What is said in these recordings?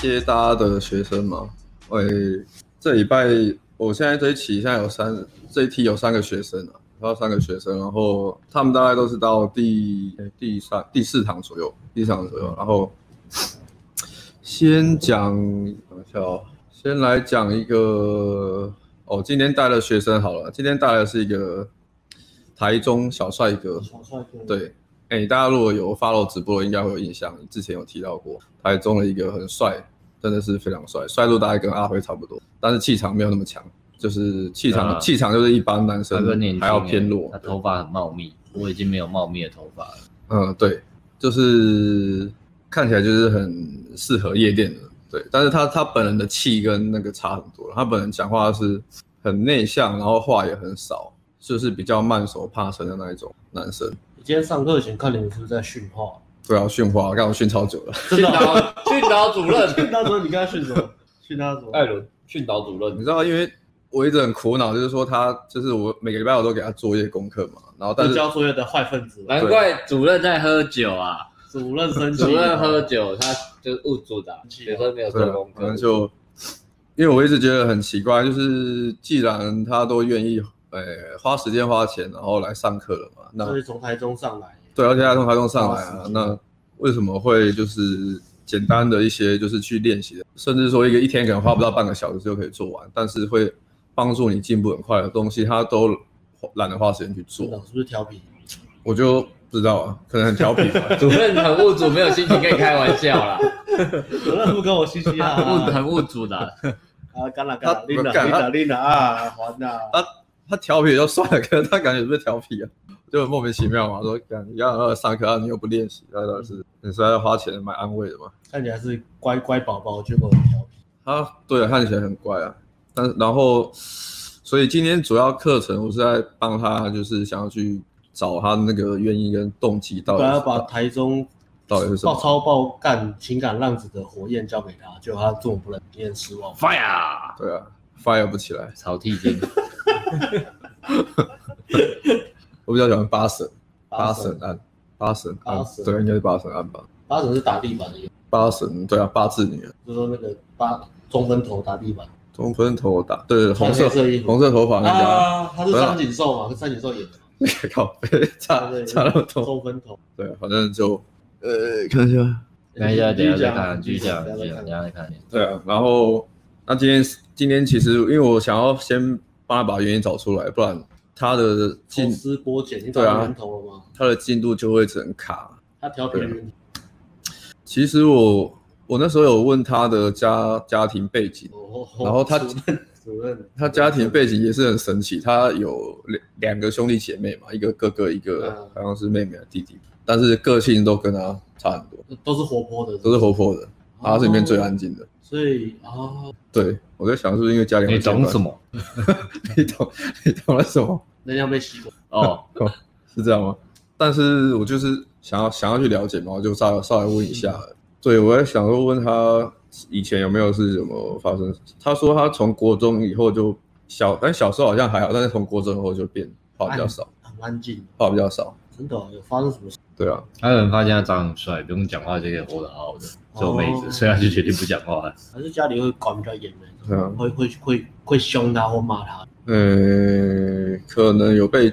接大家的学生嘛，哎，这礼拜我现在这一期现在有三，这一期有三个学生啊，然后三个学生，然后他们大概都是到第第三、第四堂左右，第四堂左右，然后先讲，等一下哦，先来讲一个哦，今天带的学生好了，今天带来的是一个台中小帅哥，小帅哥，对。哎，大家如果有 follow 直播，应该会有印象。之前有提到过，台中的一个很帅，真的是非常帅，帅度大概跟阿辉差不多，但是气场没有那么强，就是气场气、啊、场就是一般男生还要偏弱。他头发很茂密，我已经没有茂密的头发了。嗯，对，就是看起来就是很适合夜店的，对。但是他他本人的气跟那个差很多，他本人讲话是很内向，然后话也很少，就是比较慢熟怕生的那一种男生。今天上课前看你们是不是在训话？对啊，训话，刚刚训超久了。训导训导主任，训导主任，你刚才训什么？训他什么？艾伦，训导主任。你知道，因为我一直很苦恼，就是说他，就是我每个礼拜我都给他作业功课嘛，然后但是交作业的坏分子，难怪主任在喝酒啊。主任生气，主任喝酒，他就是误主的，学生没有做功课，可能就因为我一直觉得很奇怪，就是既然他都愿意。呃，花时间花钱，然后来上课了嘛？那所以从台中上来，对，而且他从台中上来啊，那为什么会就是简单的一些就是去练习的，甚至说一个一天可能花不到半个小时就可以做完，但是会帮助你进步很快的东西，他都懒得花时间去做，是不是调皮？我就不知道啊，可能很调皮吧。主任很物主，没有心情跟你开玩笑啦。主任不跟我嘻嘻哈哈，很物主的。啊，干了干了，拎了拎了拎了啊，还呐。他调皮就算了，可是他感觉是不是调皮啊？就很莫名其妙嘛。说，你要要上课啊，你又不练习，那倒是你是要花钱买安慰的嘛？看起来是乖乖宝宝，结果很调皮。啊，对啊，看起来很乖啊。但然后，所以今天主要课程我是在帮他，就是想要去找他那个原因跟动机到底。本来要把台中到底是什么爆超爆干情感浪子的火焰交给他，结果他这么不能，令人失望。Fire！对啊，Fire 不起来，草剃金。我比较喜欢八神，八神案，八神案，对，应该是八神案吧。八神是打地板的。八神，对啊，八字女。就说那个八中分头打地板。中分头打，对，红色红色头发那家。他是三井寿嘛？跟三井寿演的。靠，差差那么多。中分头。对，反正就呃，看一下，看一下，等下再看，继续讲，继续讲，等下再看。对啊，然后那今天今天其实因为我想要先。帮他把原因找出来，不然他的进抽丝剥茧，你找到源头了吗？他的进度就会很卡。他调皮的。其实我我那时候有问他的家家庭背景，哦、然后他主任，主任他家庭背景也是很神奇，他有两两个兄弟姐妹嘛，一个哥哥，一个好像是妹妹的弟弟，嗯、但是个性都跟他差很多，都是活泼的，都是活泼的，他是里面最安静的。所以啊，对，我在想是不是因为家里你懂什么？你懂你懂了什么？人家被吸过 哦，是这样吗？但是我就是想要想要去了解嘛，我就稍微稍微问一下。对，我在想说问他以前有没有是什么发生？他说他从国中以后就小，但小时候好像还好，但是从国中以后就变话比较少，很安静，话比较少。真的有发生什么事？对啊，还有人发现他长得很帅，不用讲话就可以活得好好的。做妹子，所以他就决定不讲话了。还是家里会管比较严的，对啊，会会会会凶他或骂他。呃，可能有被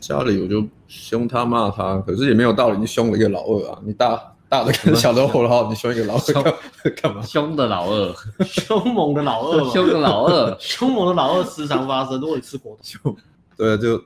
家里我就凶他骂他，可是也没有道理，你凶了一个老二啊，你大大的跟小的活得好，你凶一个老二干嘛？凶的老二，凶猛的老二，凶的老二，凶猛的老二时常发生。如果你吃果冻，对，就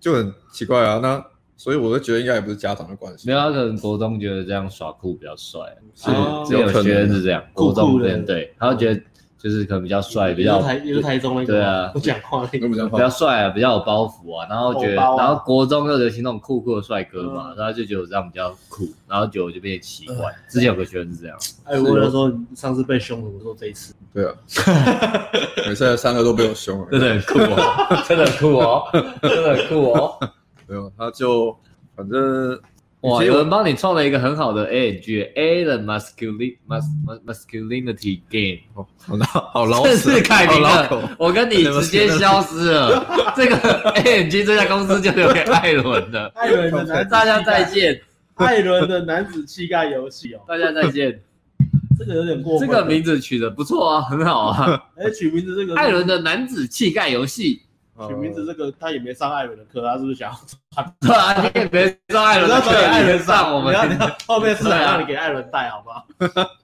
就很奇怪啊，那。所以我就觉得应该也不是家长的关系，没有，他可能国中觉得这样耍酷比较帅，是只有学生是这样，国中对对，他会觉得就是可能比较帅，比较也是台中那个，对啊，不讲话那个，比较帅啊，比较有包袱啊，然后觉得，然后国中又流行那种酷酷的帅哥嘛，然后就觉得我这样比较酷，然后久了就变奇怪。之前有个学生是这样，哎，我就说上次被凶了，我说这一次，对啊，每次三个都被我凶了，真的很酷哦，真的很酷哦，真的很酷哦。没有，他就反正哇，有人帮你创了一个很好的 A N G，A 的 masculine masculinity game，哦，好老，正式改名了，我跟你直接消失了，这个 A N G 这家公司就留给艾伦的，艾伦的男，大家再见，艾伦的男子气概游戏哦，大家再见，这个有点过分。这个名字取得不错啊，很好啊。哎，取名字这个艾伦的男子气概游戏。取名字这个他也没上艾伦的课，他是不是想要？对啊，你也别上艾伦的课，艾伦上我们。后面是想让你给艾伦带，好不好？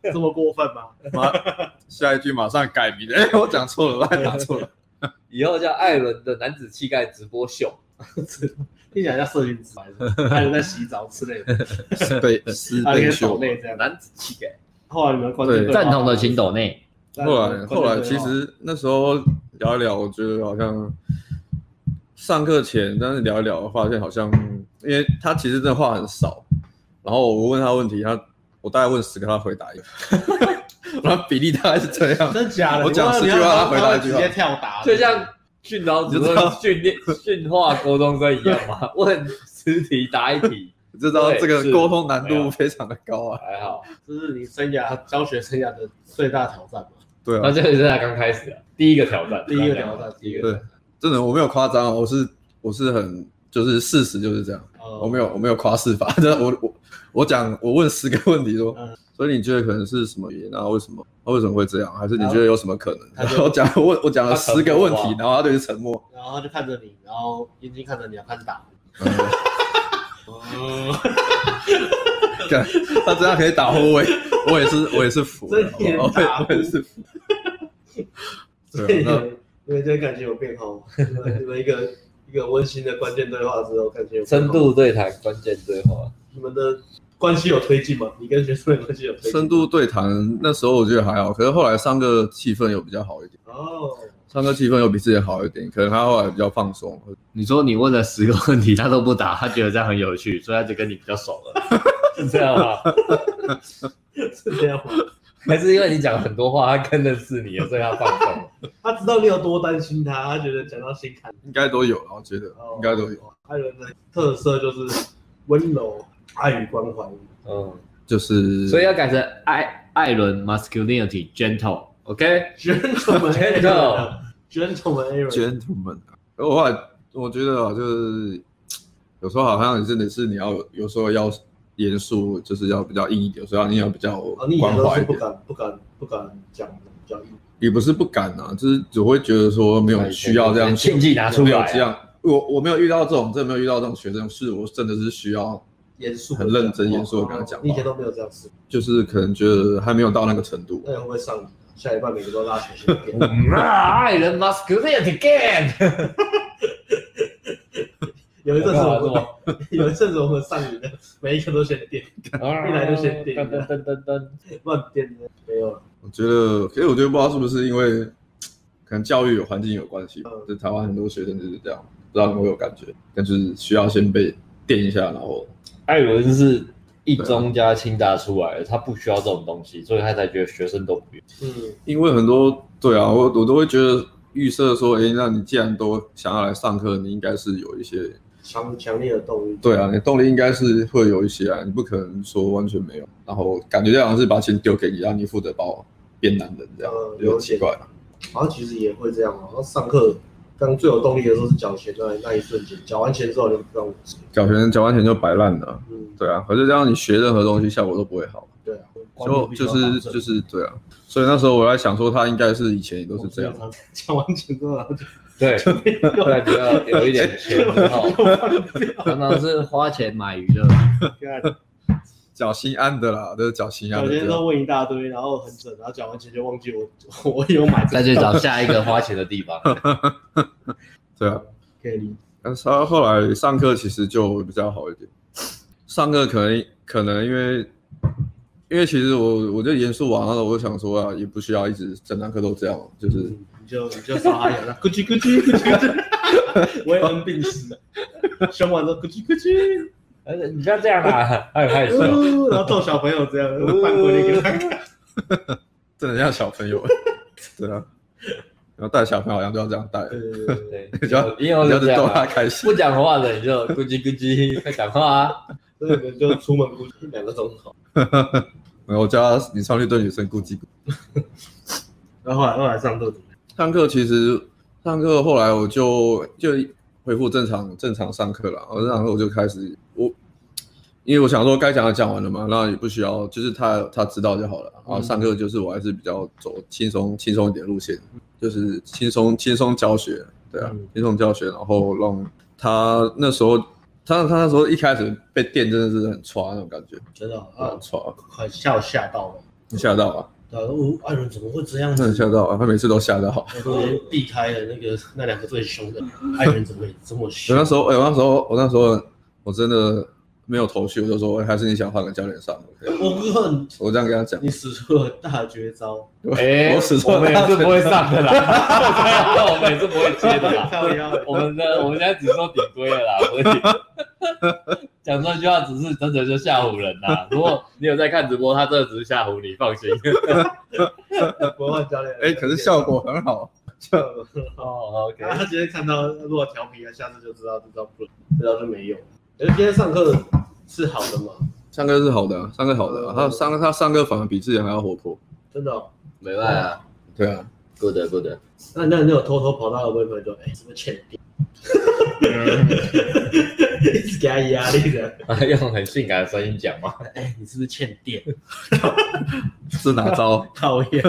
这么过分吗？下一句马上改名。哎，我讲错了，我打错了。以后叫艾伦的男子气概直播秀。听起来像社群直播，艾伦在洗澡之类的。对，私内秀。男子气概。后来你们赞同的请抖内。后来，后来其实那时候聊一聊，我觉得好像。上课前，但是聊一聊，发现好像，因为他其实真的话很少，然后我问他问题，他我大概问十个，他回答一个，然后比例大概是这样。真的假的？我讲十句话，他回答一句。直接跳答，就像训导主任训练训话高中生一样嘛，问十题答一题，知道这个沟通难度非常的高啊。还好，这是你生涯教学生涯的最大挑战嘛？对啊，那这个是才刚开始啊，第一个挑战，第一个挑战，第一个对。真的，我没有夸张，我是我是很就是事实就是这样，哦、我没有我没有夸饰法，真的我我我讲我问十个问题说，嗯、所以你觉得可能是什么原因？然后为什么？他为什么会这样？还是你觉得有什么可能？然后我讲我我讲了十个问题，然后他就是沉默，然后他就看着你，然后眼睛看着你，要开始打。哦，他这样可以打后卫，我也是我也是服，我也是服。对啊，那。因为今天感情有变好，你们一个一个温馨的关键对话之后，感情有深度对谈关键对话，你们的关系有推进吗？你跟学生的关系有推进？深度对谈那时候我觉得还好，可是后来上课气氛又比较好一点哦，上课气氛又比之前好一点，可能他后来比较放松。你说你问了十个问题，他都不答，他觉得这样很有趣，所以他就跟你比较熟了，是这样吗？是这样吗？还是因为你讲很多话，他更认识你了，所以他放松。他知道你有多担心他，他觉得讲到心坎，应该都有，我觉得应该都有。艾伦的特色就是温柔、爱与关怀。嗯，就是所以要改成艾艾伦 masculinity gentle，OK？Gentleman，Gentleman，Gentleman。我后来我觉得啊，就是有时候好像真的是你要有时候要。严肃就是要比较硬一点，所以你要比较关怀一点。不敢不敢不敢讲比较硬，也不是不敢啊，就是只会觉得说没有需要这样禁忌拿出来、啊。这样，我我没有遇到这种，真的没有遇到这种学生，是我真的是需要严肃、很认真、严肃的跟他讲话。以前都没有这样子，就是可能觉得还没有到那个程度。那会不会上下一半每个都拉全线垫？爱人 masculinity again。有一阵子我，有一阵子我们上瘾的，每一个都先点，一来就先垫，噔噔噔噔，乱点的没有了。我觉得，其实我觉得不知道是不是因为 可能教育有环境有关系，就台湾很多学生就是这样，不知道有没有感觉，但就是需要先被垫一下，然后艾伦是一中加清大出来的，他不需要这种东西，所以他才觉得学生都不用。嗯，因为很多对啊，我我都会觉得预设说，哎，那你既然都想要来上课，你应该是有一些。强强烈的动力，对啊，你动力应该是会有一些啊，你不可能说完全没有，然后感觉这样是把钱丢给你，让你负责把我变男人这样，有点奇怪了。然后其实也会这样啊，然后上课刚最有动力的时候是缴钱的那一瞬间，缴完钱之后就不用缴钱，缴完钱就摆烂了。嗯，对啊，可是这样你学任何东西效果都不会好。对啊，就就是就是对啊，所以那时候我在想说，他应该是以前也都是这样，缴完钱之后就。对，后来觉得有一点钱，然后常常是花钱买娱乐，缴心安的啦，都是缴心安的。每天都问一大堆，然后很准，然后缴完钱就忘记我 我有买。再去找下一个花钱的地方。对啊，可以理解。但是他后来上课其实就比较好一点，上课可能可能因为因为其实我我就严肃完了，我就想说啊，也不需要一直整堂课都这样，就是。嗯你就你就刷牙了，咕叽咕叽咕叽咕叽，我也恩病死。了，凶完之后咕叽咕叽，而且你不要这样啊，还有害羞，然后逗小朋友这样，扮鬼脸给他看，真的像小朋友，对啊，然后带小朋友好像都要这样带，对对对对，只要只要逗他开心，不讲话的你就咕叽咕叽，快讲话啊，这个就出门咕叽两个钟头，没有我叫他你上去对女生咕叽咕，然后后来后来上课怎么样？上课其实上课后来我就就恢复正常正常上课了，然后我就开始我因为我想说该讲的讲完了嘛，那也不需要，就是他他知道就好了。然后上课就是我还是比较走轻松轻松一点路线，就是轻松轻松教学，对啊，轻松教学，然后让他那时候他他那时候一开始被电真的是很抓那种感觉，真的啊，挫，快吓吓到了，你吓到啊？对啊，艾伦怎么会这样子？真的吓到啊！他每次都吓到，都连避开了那个那两个最凶的艾伦，怎么会这么凶？我那时候哎，我那时候我那时候我真的。没有头绪，我就说，还是你想换个教练上?我问，我这样跟他讲，你使出了大绝招。我使出了，我们是不会上的啦，我们也是不会接的啦。我们的我们现在只说顶规了啦，所以讲这句话只是真的就吓唬人呐。如果你有在看直播，他真的只是吓唬你，放心。不换教练，哎、欸，可是效果很好，效果很好。哦，OK。他直接看到如果调皮了，下次就知道这招不，这招就没用。哎，今天上课是好的吗？上课是好的，上课好的，他上他上课反而比之前还要活泼，真的、哦，没办法，对啊，good good。那那你有偷偷跑到会不会说，哎，是不是欠电？一直给他压力的，用很性感的声音讲吗？哎，你是不是欠电？是哪招？讨厌，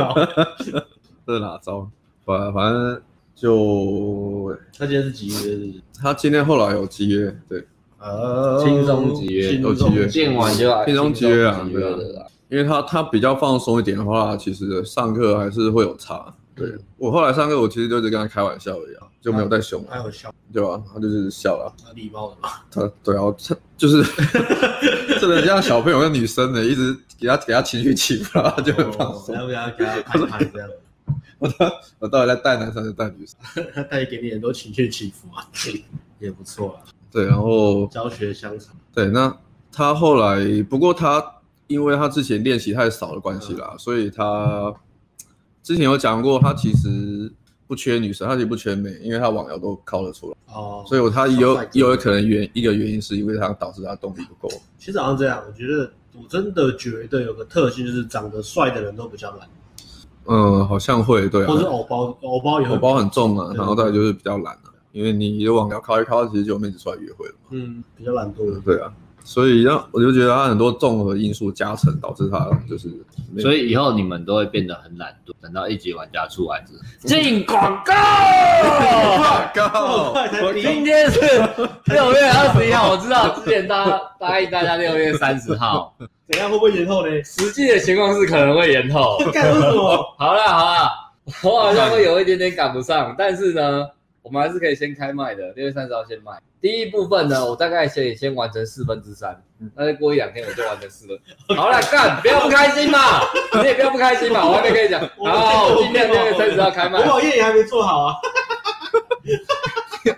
是哪招？反反正。就他今天是几约？他今天后来有几约？对，呃，轻松几约，有几约，见完就轻松几约啊，对啊，因为他他比较放松一点的话，其实上课还是会有差。对，我后来上课，我其实就是跟他开玩笑而已，就没有再凶，还有笑，对吧？他就是笑了，礼貌的嘛。他对啊，他就是 这个像小朋友跟女生的，一直给他给他情绪起伏，他就很放松，要不要给他拍拍这样？我到我到底在带男生还是带女生？他带给你很多情绪起伏啊，也不错啊。对，然后教学相长。对，那他后来，不过他因为他之前练习太少的关系啦，嗯、所以他之前有讲过，他其实不缺女生，他其实不缺美，因为他网聊都靠得出来。哦。所以他有有可能原一个原因是因为他导致他动力不够。其实好像这样，我觉得我真的觉得有个特性就是长得帅的人都比较懒。嗯，好像会对啊，或是偶包，偶包也偶包很重嘛，然后再就是比较懒啊，因为你有网聊靠一靠，其实就妹子出来约会了嘛。嗯，比较懒惰的。对啊，所以让我就觉得他很多综合因素加成，导致他就是。所以以后你们都会变得很懒惰，等到一级玩家出来之后。进广告，广告。今天是六月二十一号，我知道之前答答应大家六月三十号。怎样会不会延后呢？实际的情况是可能会延后。干什么？好啦好啦，我好像会有一点点赶不上，但是呢，我们还是可以先开卖的。六月三十号先卖。第一部分呢，我大概先先完成四分之三，那再过一两天我就完成四分。好了，干，不要不开心嘛，你也不要不开心嘛，我还没跟你讲。好，今天六月三十号开卖。我网页也还没做好啊。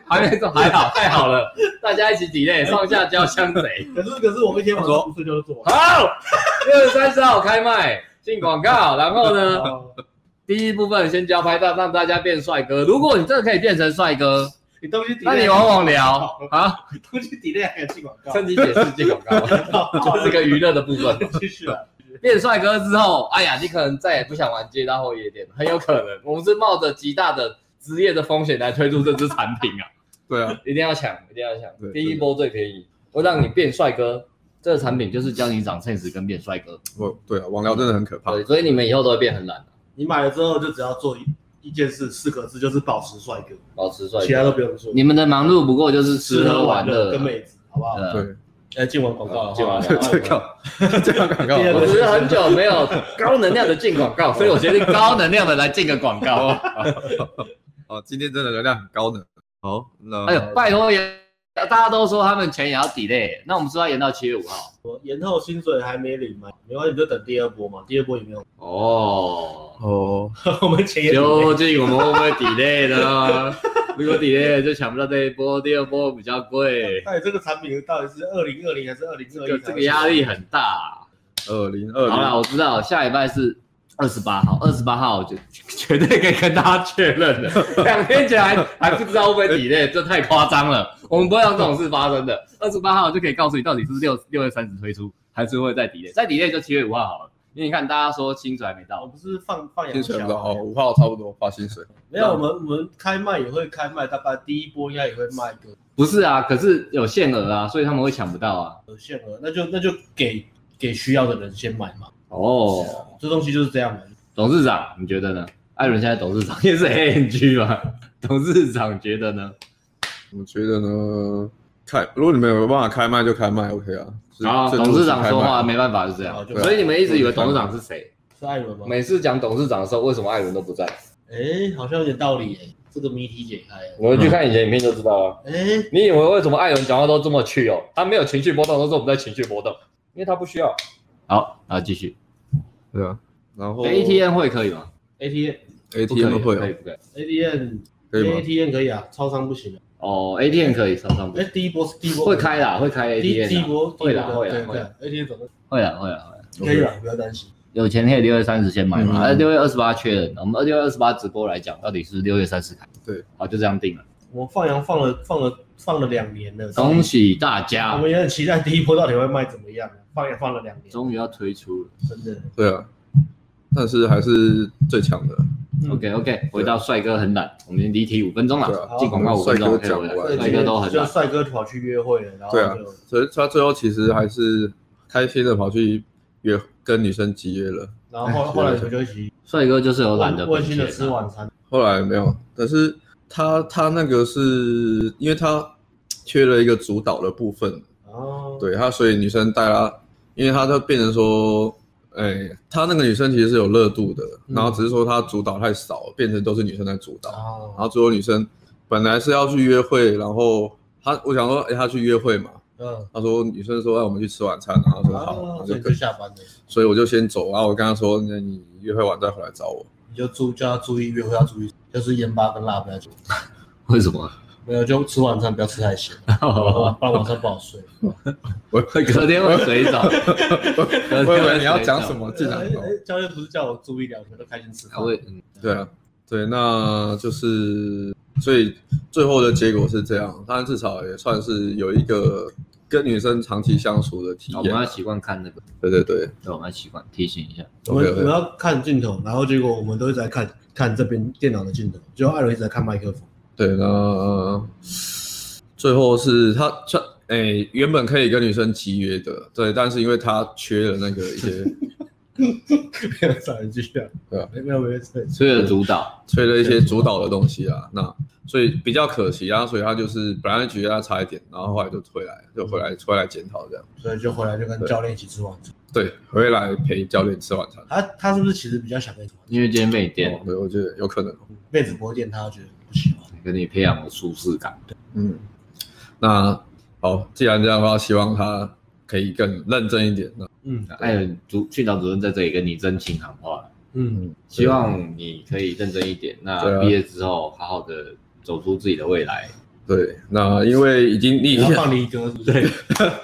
还没做，还好，太好了，大家一起 delay，上下交相贼。可是可是我一天晚上不睡就做。好，六月三十号开卖，进广告，然后呢，第一部分先交拍照，让大家变帅哥。如果你真的可以变成帅哥，你东西 delay，那你往往聊啊，东西 delay 还有进广告，趁机解释进广告，这是个娱乐的部分。继续啊，变帅哥之后，哎呀，你可能再也不想玩街道或夜店，很有可能。我们是冒着极大的。职业的风险来推出这支产品啊！对啊，一定要抢，一定要抢！第一波最便宜，我让你变帅哥。这个产品就是教你长 sense 跟变帅哥。哦，对啊，网聊真的很可怕。对，所以你们以后都会变很懒。你买了之后就只要做一一件事，四个字就是保持帅哥，保持帅哥，其他都不用说。你们的忙碌不过就是吃喝玩乐跟妹子，好不好？对。哎，进完广告，进完广告，进完广告。我只是很久没有高能量的进广告，所以我决定高能量的来进个广告。哦，今天真的流量很高呢。好，那哎呦，拜托延，大家都说他们钱也要 delay，那我们说要延到七月五号。我延后薪水还没领嘛，没关系，就等第二波嘛。第二波有没有？哦哦，我们究竟我们会不会 delay 呢？如果 delay 就抢不到这一波，第二波比较贵。那你这个产品到底是二零二零还是二零二一？这个压力很大。二零二零。好了，我知道下礼拜是。二十八号，二十八号就绝对可以跟大家确认了。两天前还还不知道会不会 delay，这太夸张了。我们不会让这种事发生的。二十八号就可以告诉你到底是六六月三十推出，还是会再 delay，再 delay 就七月五号好了。因为你看大家说薪水还没到，我不是放放薪水五号差不多发薪水。没有，我们我们开卖也会开卖，大概第一波应该也会卖一个不是啊，可是有限额啊，所以他们会抢不到啊。有限额，那就那就给给需要的人先买嘛。哦，这东西就是这样嘛。董事长，你觉得呢？艾伦现在董事长 也是 ANG 嘛？董事长觉得呢？我觉得呢，开如果你们有办法开麦就开麦，OK 啊。好，董事长说话没办法，是这样。所以你们一直以为董事长是谁？是艾伦吗？每次讲董事长的时候，为什么艾伦都不在？哎，好像有点道理哎，这个谜题解开了。我们去看以前影片就知道了。哎，你以为为什么艾伦讲话都这么去哦？他没有情绪波动，都是我们在情绪波动，因为他不需要。好，然后继续。对啊，然后 ATM 会可以吗？ATM ATM 会可以不可以？ATM 可以吗？ATM 可以啊，超商不行。哦，ATM 可以，上上不。哎，第一波是第一波会开啦，会开 ATM。第一波会啦，会啦，会。ATM 怎么？会啦，会啦，会啦。可以啦，不要担心。有钱可以六月三十先买嘛？哎，六月二十八缺人。我们六月二十八直播来讲，到底是六月三十开？对，好，就这样定了。我放羊放了放了放了两年了，恭喜大家！我们也很期待第一波到底会卖怎么样。放羊放了两年，终于要推出了，真的。对啊，但是还是最强的。OK OK，回到帅哥很懒，我们离题五分钟了，进广告五分钟，帅哥都很懒，帅哥跑去约会了，然后对啊，所以他最后其实还是开心的跑去约跟女生集约了，然后后后来就一起，帅哥就是有懒的温馨的吃晚餐，后来没有，但是他他那个是因为他缺了一个主导的部分，哦，对他，所以女生带他，因为他就变成说。哎、欸，他那个女生其实是有热度的，嗯、然后只是说他主导太少，变成都是女生在主导。哦、然后最后女生本来是要去约会，然后他我想说，哎、欸，他去约会嘛。嗯。他说女生说让我们去吃晚餐，然后说好，然后就可以下班了。所以我就先走，然后我跟他说，那你约会完再回来找我。你就注叫他注意约会要注意，就是盐巴跟辣不要注意。为什么？没有，就吃晚餐不要吃太咸，不然晚上不好睡。我隔天会水肿。我以为你要讲什么？进来。教练不是叫我注意两个都开心吃。会，对啊，对，那就是，所以最后的结果是这样。当然至少也算是有一个跟女生长期相处的体验。我们要习惯看那个。对对对，对，我们要习惯提醒一下。我们我们要看镜头，然后结果我们都一直在看看这边电脑的镜头，结果艾伦一直在看麦克风。对，那最后是他他诶，原本可以跟女生集约的，对，但是因为他缺了那个一些，没有找人去啊，对啊，没有没有缺了主导，缺了一些主导的东西啊，那所以比较可惜啊，所以他就是本来觉得他差一点，然后后来就回来，就回来回来检讨这样，所以就回来就跟教练一起吃晚餐，对，回来陪教练吃晚餐。他他是不是其实比较想跟你？因为今天被电，对，我觉得有可能，妹子不会电他，觉得跟你培养了舒适感，嗯，那好，既然这样的话，希望他可以更认真一点。那嗯，艾伦主训导主任在这里跟你真情喊话，嗯，希望你可以认真一点。那毕业之后，好好的走出自己的未来。对，那因为已经你已经放离歌，对，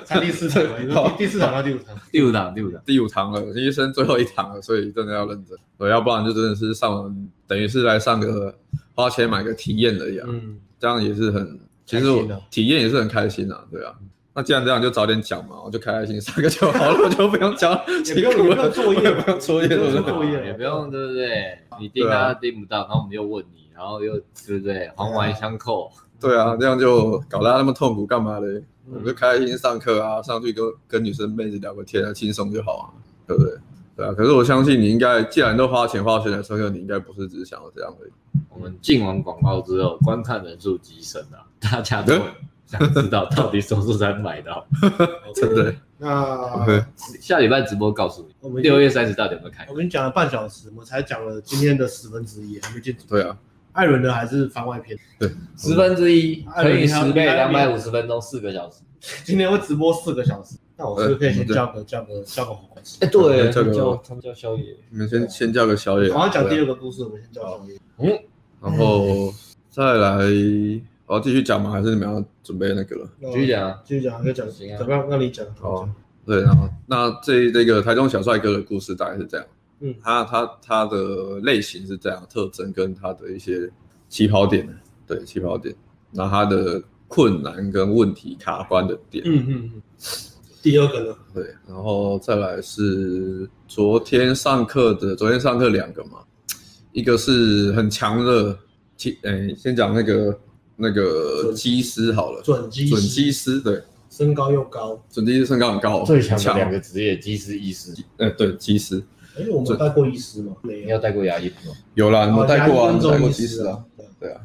才第四场，第四场到第五场，第五场，第五场，第五场了，医生最后一场了，所以真的要认真，对，要不然就真的是上，等于是来上个。花钱买个体验而已，嗯，这样也是很，其实我体验也是很开心啊，对啊。那既然这样，就早点讲嘛，我就开开心上课就好了，我就不用讲，也不用不用作业，不用作业，不用作业，也不用，对不对？你盯他盯不到，然后我们又问你，然后又对不对？环环相扣，对啊，这样就搞得他那么痛苦干嘛嘞？我们就开开心上课啊，上去跟跟女生妹子聊个天啊，轻松就好啊，对不对？对啊，可是我相信你应该，既然都花钱花钱来上课，你应该不是只是想要这样而已。我们进完广告之后，观看人数急升啊，大家都 想知道到底什么时候才买到，真的。那下礼拜直播告诉你，我们六月三十到底有没有开？我们讲了半小时，我们才讲了今天的十分之一，还没进。对啊，艾伦的还是番外篇。对，十分之一乘以十倍，两百五十分钟，四个小时。今天会直播四个小时，那我是不是可以先叫个叫个叫个火锅吃？哎，对，叫个他们叫宵夜。你们先先叫个宵夜。我要讲第二个故事，我们先叫宵夜。嗯，然后再来，我要继续讲吗？还是你们要准备那个了？继续讲，继续讲，就讲行啊。怎么样？那你讲。好，对，然后那这这个台中小帅哥的故事大概是这样。嗯，他他他的类型是这样，特征跟他的一些起跑点，对，起跑点，然后他的。困难跟问题卡关的点，嗯嗯嗯，第二个呢？对，然后再来是昨天上课的，昨天上课两个嘛，一个是很强的，诶、欸，先讲那个那个机师好了，准机准机师，对，身高又高，准机师身高很高，最强的两个职业，机师、医师，呃，对，机师。哎，我们带过医师吗？没有，你有带过牙医吗？有啦，你们带过啊，你带过机师啊？对啊，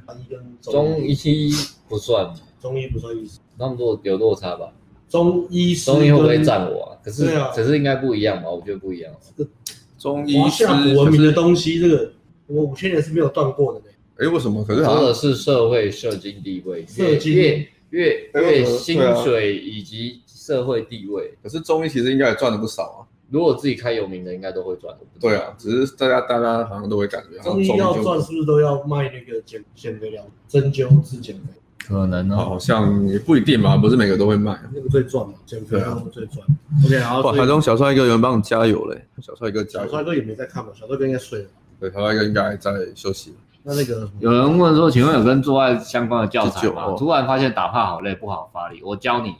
中医。不算，中医不算医师，那么多有落差吧？中医中医会不会占我啊？可是啊，可是应该不一样吧？我觉得不一样。这个中医师华夏古文明的东西，这个我五千年是没有断过的呢。哎，为什么？可是说的是社会社经地位，社经月月月薪水以及社会地位。可是中医其实应该也赚了不少啊。如果自己开有名的，应该都会赚。对啊，只是大家大家好像都会感觉，中医要赚是不是都要卖那个减减肥药、针灸治减肥？可能哦，好像也不一定吧，不是每个都会卖。那个最赚嘛，减肥药最赚。OK，然后台中小帅哥有人帮你加油嘞，小帅哥加油。小帅哥也没在看嘛，小帅哥应该睡了。对，小帅哥应该在休息。那那个有人问说，请问有跟做爱相关的教材吗？突然发现打怕好累，不好发力，我教你，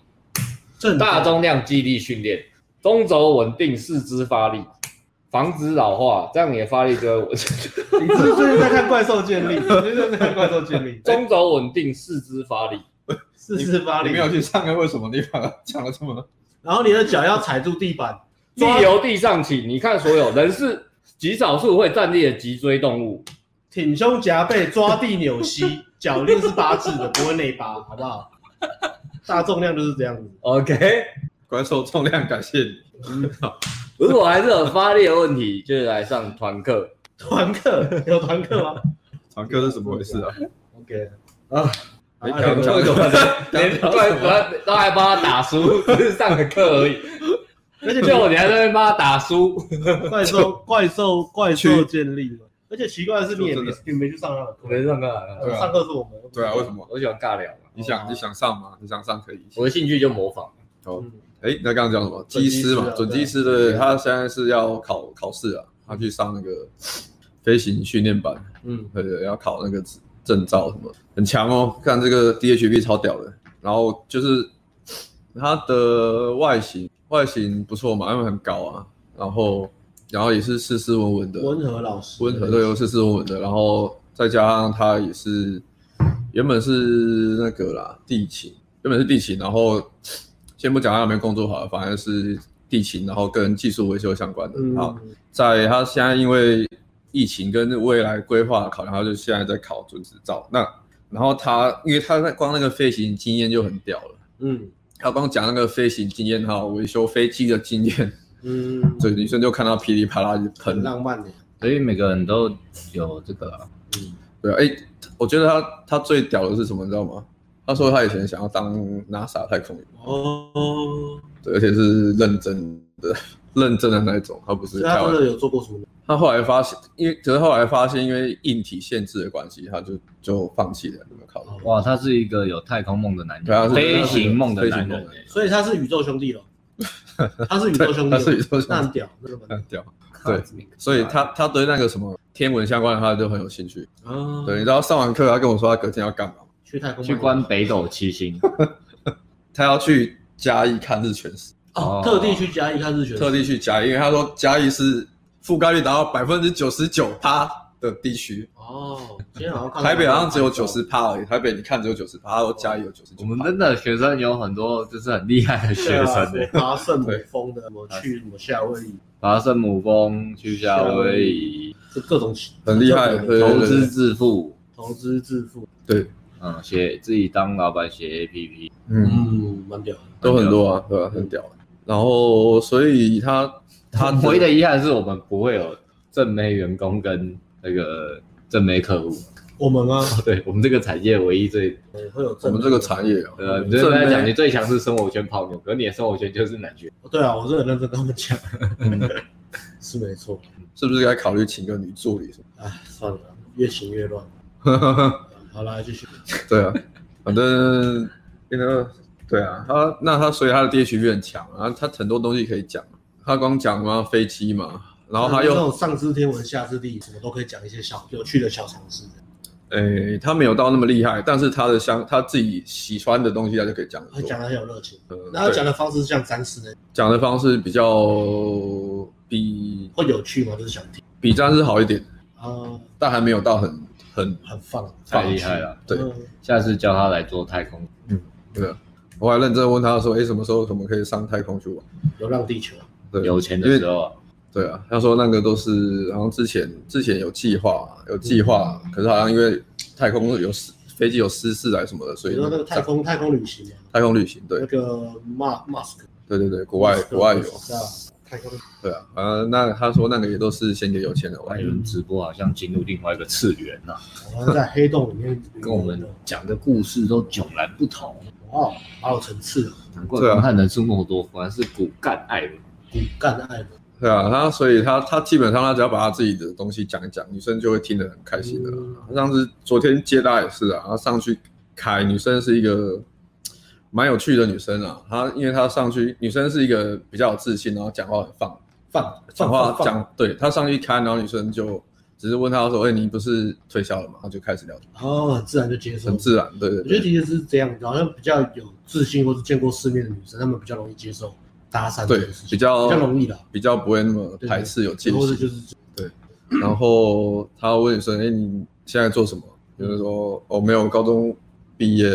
大重量肌力训练。中轴稳定，四肢发力，防止老化，这样你的发力就会稳。你是不是最近在看怪兽建立？你最近在看怪兽建立？中轴稳定，四肢发力，四肢发力。你没有去上课，为什么你把它讲了这么？然后你的脚要踩住地板，地由地上起。你看，所有人是极少数会站立的脊椎动物，挺胸夹背，抓地扭膝，脚一定是八字的，不会内八，好不好？大重量就是这样子。OK。怪兽重量，感谢你。嗯，好。如果还是有发力的问题，就是来上团课。团课有团课吗？团课是怎么回事啊？OK 啊，没讲讲什么？连怪兽都还帮他打书，只是上个课而已。而且就你还在那边帮他打书，怪兽 怪兽怪兽建立嘛。而且奇怪的是，你也没你没去上他的课，没上课。上课是我们。对啊，为什么？我喜欢尬聊。你想你想上吗？你想上可以。我的兴趣就模仿。哦。哎，那刚刚讲什么？机师嘛，准机师对，他现在是要考考试啊，他去上那个飞行训练班，嗯，对对，要考那个证照什么，很强哦。看这个 DHB 超屌的，然后就是他的外形外形不错嘛，因为很高啊，然后然后也是斯斯文文的，温和老师，温和都有斯斯文文的，然后再加上他也是原本是那个啦地勤，原本是地勤，然后。先不讲他有没有工作好，反正是地勤，然后跟技术维修相关的。嗯、好，在他现在因为疫情跟未来规划考量，他就现在在考准执照。那然后他，因为他在光那个飞行经验就很屌了。嗯，他光讲那个飞行经验哈，维修飞机的经验。嗯，所以女生就看到噼里啪啦就喷。很浪漫的，所以每个人都有这个、啊。嗯，对啊，哎、欸，我觉得他他最屌的是什么，你知道吗？他说他以前想要当 NASA 太空员哦，对，而且是认真的、认真的那一种，他不是。他真的有做过什么？他后来发现，因为可是后来发现，因为硬体限制的关系，他就就放弃了，没有考。哇，他是一个有太空梦的男人，飞行梦的男人，所以他是宇宙兄弟了。他是宇宙兄弟，他是宇宙兄弟，那很屌，很屌。对，所以他他对那个什么天文相关的，他就很有兴趣。哦，对，你知道上完课，他跟我说他隔天要干嘛？去太空去观北斗七星，他要去嘉义看日全食。哦，特地去嘉义看日全食，特地去嘉义，因为他说嘉义是覆盖率达到百分之九十九趴的地区。哦。今天好像看台北好像只有九十趴而已，台北你看只有九十趴，他说嘉义有九十九。我们真的学生有很多就是很厉害的学生。的，爬圣母峰的，什么去什么夏威夷，爬圣母峰去夏威夷，就各种很厉害，投资致富，投资致富，对。嗯，写自己当老板写 APP，嗯，蛮屌的，都很多啊，对吧？很屌。然后，所以他他唯一的遗憾是我们不会有正妹员工跟那个正妹客户。我们吗？对，我们这个产业唯一最会有我们这个产业啊。呃，你就跟他讲，你最强是生活圈泡妞，可是你的生活圈就是男权。对啊，我是很认真跟他们讲，是没错。是不是该考虑请个女助理？哎，算了，越请越乱。好啦，继续。对啊，反正那个对啊，他那他所以他的 DHB 很强啊，他很多东西可以讲。他光讲什么飞机嘛，然后他又那种上知天文下知地理，什么都可以讲一些小有趣的小常识。诶，他没有到那么厉害，但是他的香，他自己喜欢的东西，他就可以讲。他讲的很有热情。那他讲的方式是像詹师的，讲的方式比较比会有趣吗？就是想听。比詹师好一点啊，但还没有到很很很放，太厉害了。对，下次叫他来做太空。嗯，对。我还认真问他说：“哎，什么时候我们可以上太空去玩？流浪地球。”对，有钱的时候。对啊，他说那个都是，好像之前之前有计划，有计划，嗯、可是好像因为太空有失，飞机有失事来什么的，所以说那个太空太空旅行，太空旅行，对，那个马马斯克，对对对，国外国外有，是啊，太空，对啊，呃，那他说那个也都是先给有钱人玩，艾伦直播好像进入另外一个次元呐、啊，好像在黑洞里面，跟我们讲的故事都迥然不同，哇，好有层次，难怪我看人数那么多，果然是骨干艾伦，骨干艾伦。对啊，他所以他他基本上他只要把他自己的东西讲一讲，女生就会听得很开心的。嗯、像是昨天接他也是啊，他上去开，女生是一个蛮有趣的女生啊。她因为她上去，女生是一个比较有自信，然后讲话很放放，讲话讲，对，她上去看，然后女生就只是问她说：“哎，你不是推销了吗？”她就开始聊天，哦，很自然就接受，很自然，对对，对。我觉得其实是这样，好像比较有自信或是见过世面的女生，她们比较容易接受。搭讪对，比较比较容易的，比较不会那么排斥有戒心。对，就是对。然后她问女生：“哎，你现在做什么？”就是说：“哦，没有，高中毕业。”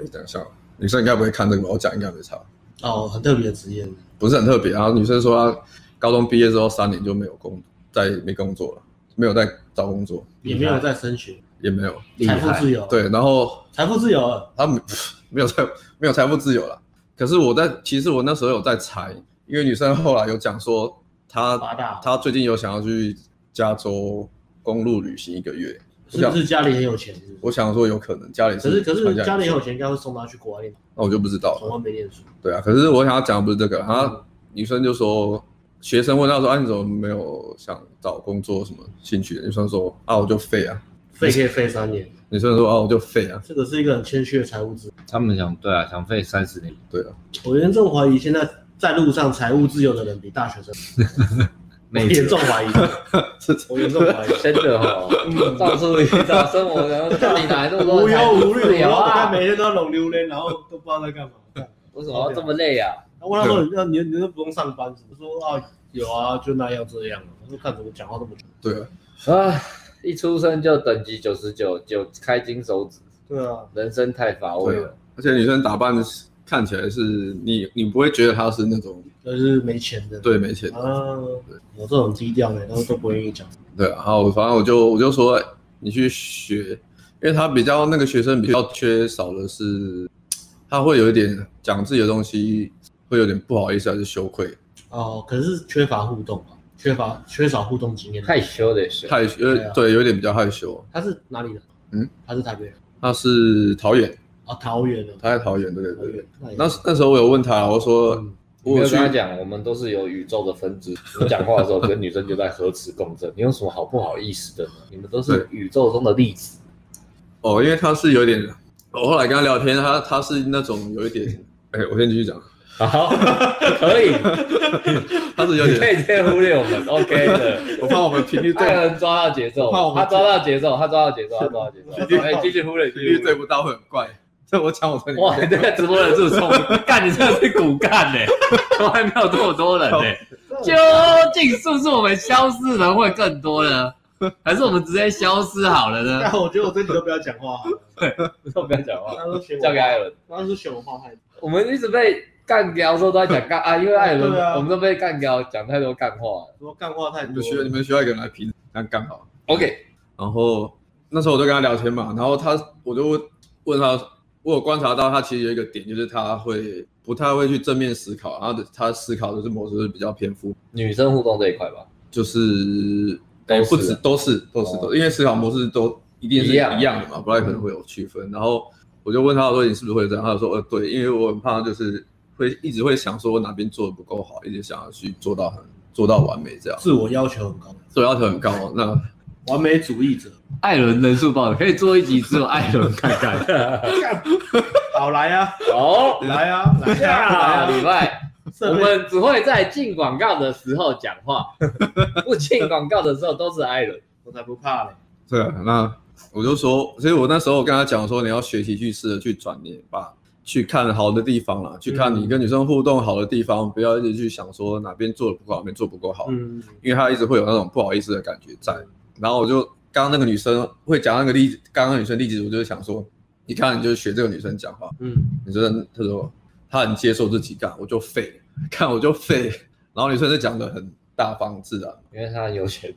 哎，等一下，女生应该不会看这个吧？我讲应该没差。哦，很特别的职业，不是很特别。然后女生说：“她高中毕业之后三年就没有工，再没工作了，没有在找工作，也没有在升学，也没有财富自由。对，然后财富自由了，他 没有财没有财富自由了。”可是我在，其实我那时候有在猜，因为女生后来有讲说，她她最近有想要去加州公路旅行一个月，是不是家里很有钱是是？我想说有可能家里是，可是可是家里很有钱，应该会送他去国外念。那我就不知道了，从来没念书。对啊，可是我想要讲的不是这个，然后女生就说，学生问她说，啊你怎么没有想找工作什么兴趣的？女生说，啊我就废啊，废可以废三年。女生说：“啊，我就废啊。”这个是一个很谦虚的财务自由。他们想，对啊，想废三十年。对啊，我严重怀疑现在在路上财务自由的人比大学生。严重怀疑，我严重怀疑，真的哈。到处寻找生活，然后到底哪来那么多无忧无虑？然后每天都要弄榴莲，然后都不知道在干嘛。为什么要这么累啊？我问他说：“那你你都不用上班？”我说：“啊，有啊，就那样这样。”我说：“看怎么讲话这么对啊。”啊。一出生就等级九十九，就开金手指。对啊，人生太乏味了。而且女生打扮看起来是你，你不会觉得他是那种，就是没钱的。对，没钱的。啊，对，有这种低调的，然后都不愿意讲。对然后，反正我就我就说你去学，因为他比较那个学生比较缺少的是，他会有一点讲自己的东西，会有点不好意思还是羞愧。哦，可是缺乏互动啊。缺乏缺少互动经验，害羞的是害羞，对，有点比较害羞。他是哪里人？嗯，他是台北人。他是桃园。啊，桃园的。他在桃园，对对对。那那时候我有问他，我说，我跟他讲，我们都是有宇宙的分支。你讲话的时候跟女生就在核磁共振，你有什么好不好意思的呢？你们都是宇宙中的粒子。哦，因为他是有点，我后来跟他聊天，他他是那种有一点，哎，我先继续讲。好，可以，他是有点可以先忽略我们，OK 的。我怕我们频率对，能抓到节奏，他抓到节奏，他抓到节奏，他抓到节奏。哎，继续忽略，频率对不到会很怪。这 我抢我这里。哇，这个直播人数冲，干你真的是骨干呢，从来没有这么多人呢。究竟是不是我们消失人会更多呢？还是我们直接消失好了呢？我觉得我这里都不要讲话，对，都不要讲话。交给艾伦，刚刚是选我话太多。我们一直被。干掉的时候都在讲干啊，因为艾伦，我们都被干掉，讲太多干话，说干话太多。就需要你们需要一个人来评，这样刚好。OK，然后那时候我就跟他聊天嘛，然后他我就问问他，我有观察到他其实有一个点，就是他会不太会去正面思考，他的他思考的是模式是比较偏负。女生互动这一块吧，就是都不止都是都是都，因为思考模式都一定是一样的嘛，不太可能会有区分。然后我就问他说，你是不是会这样？他就说呃对，因为我很怕就是。会一直会想说，我哪边做的不够好，一直想要去做到很做到完美，这样自我要求很高，自我要求很高。那完美主义者，艾伦人数爆，可以做一集只有艾伦看看。好来啊，好来啊，来下礼拜我们只会在进广告的时候讲话，不进广告的时候都是艾伦，我才不怕嘞。对啊，那我就说，所以我那时候跟他讲说，你要学习去试着去转念，吧去看好的地方啦，去看你跟女生互动好的地方，嗯、不要一直去想说哪边做的不好，哪边做不够好，嗯，因为他一直会有那种不好意思的感觉在。然后我就刚刚那个女生会讲那个例子，刚刚女生例子，我就想说，你看你就学这个女生讲话，嗯，女生她说她很接受自己干，我就废，看我就废，然后女生就讲的很大方自然，因为她有钱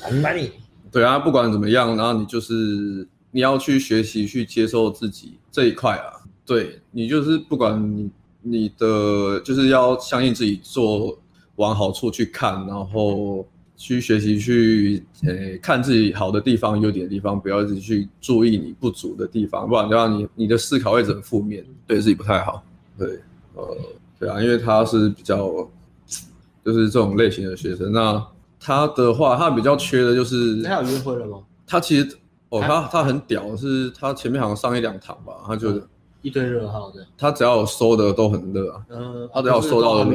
，money，对啊，不管怎么样，然后你就是你要去学习去接受自己这一块啊。对，你就是不管你你的就是要相信自己做往好处去看，然后去学习去诶看自己好的地方、优点的地方，不要一直去注意你不足的地方，不然的话你你的思考会很负面，对自己不太好。对，呃，对啊，因为他是比较就是这种类型的学生，那他的话他比较缺的就是他有约会了吗？他其实哦，他他很屌，是他前面好像上一两堂吧，他就。一堆热号的，他只要有收的都很热啊。嗯，他只要有收到的。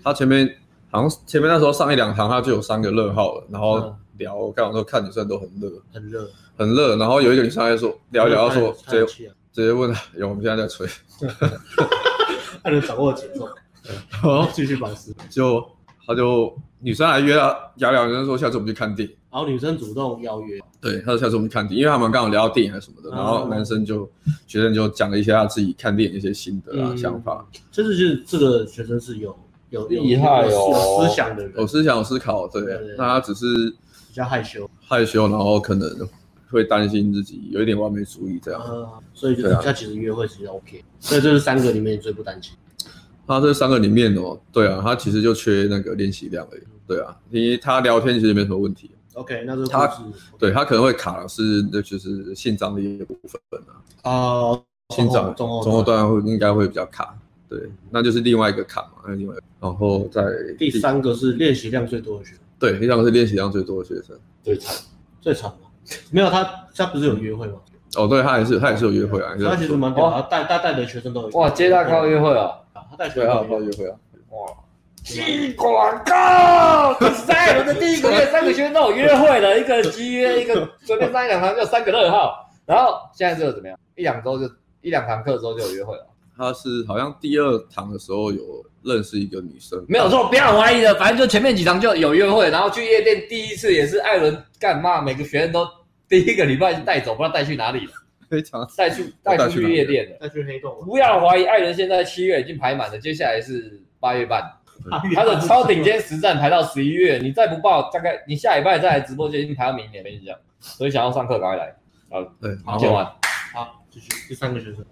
他前面好像前面那时候上一两堂，他就有三个热号了。然后聊，我刚刚说看女生都很热，很热，很热。然后有一个女生还说聊一聊，说直接直接问，有我们现在在吹，他能掌握节奏，然后继续保持。就他就女生还约他聊聊，女生说下次我们去看电影。然后女生主动邀约，对，他说下次我们看电影，因为他们刚好聊到电影还是什么的，然后男生就学生就讲了一些他自己看电影的一些心得啊想法。就是就是这个学生是有有厉害有思想的人，有思想有思考，对，那他只是比较害羞，害羞，然后可能会担心自己有一点完美主义这样，所以就是他其实约会其实 OK，所以这是三个里面最不担心。他这三个里面哦，对啊，他其实就缺那个练习量而已，对啊，因为他聊天其实没什么问题。OK，那是他对他可能会卡的是，那就是心脏的一部分啊。哦，心脏中后中后段会应该会比较卡，对，那就是另外一个坎嘛，那另外，然后在第三个是练习量最多的学生，对，第三个是练习量最多的学生，最惨，最惨吗？没有他，他不是有约会吗？哦，对他也是，他也是有约会啊。他其实蛮屌，他带带带的学生都有。哇，接大靠约会啊，他带学生靠约会啊，哇。进广告，第三轮的第一个月，三个学生都有约会了，一个集约，一个随便上一两堂就三个二号，然后现在这个怎么样？一两周就一两堂课之后就有约会了。他是好像第二堂的时候有认识一个女生，没有错，不要怀疑的，反正就前面几堂就有约会，然后去夜店第一次也是艾伦干嘛？每个学生都第一个礼拜就带走，不知道带去哪里了，非常带去带去夜店的，带去黑洞。不要怀疑，艾伦现在七月已经排满了，接下来是八月半。他的超顶尖实战排到十一月，你再不报，大概你下礼拜再来直播间，已经排到明年。跟你讲，所以想要上课赶快来。好，对，讲完。好，继续第三个学生。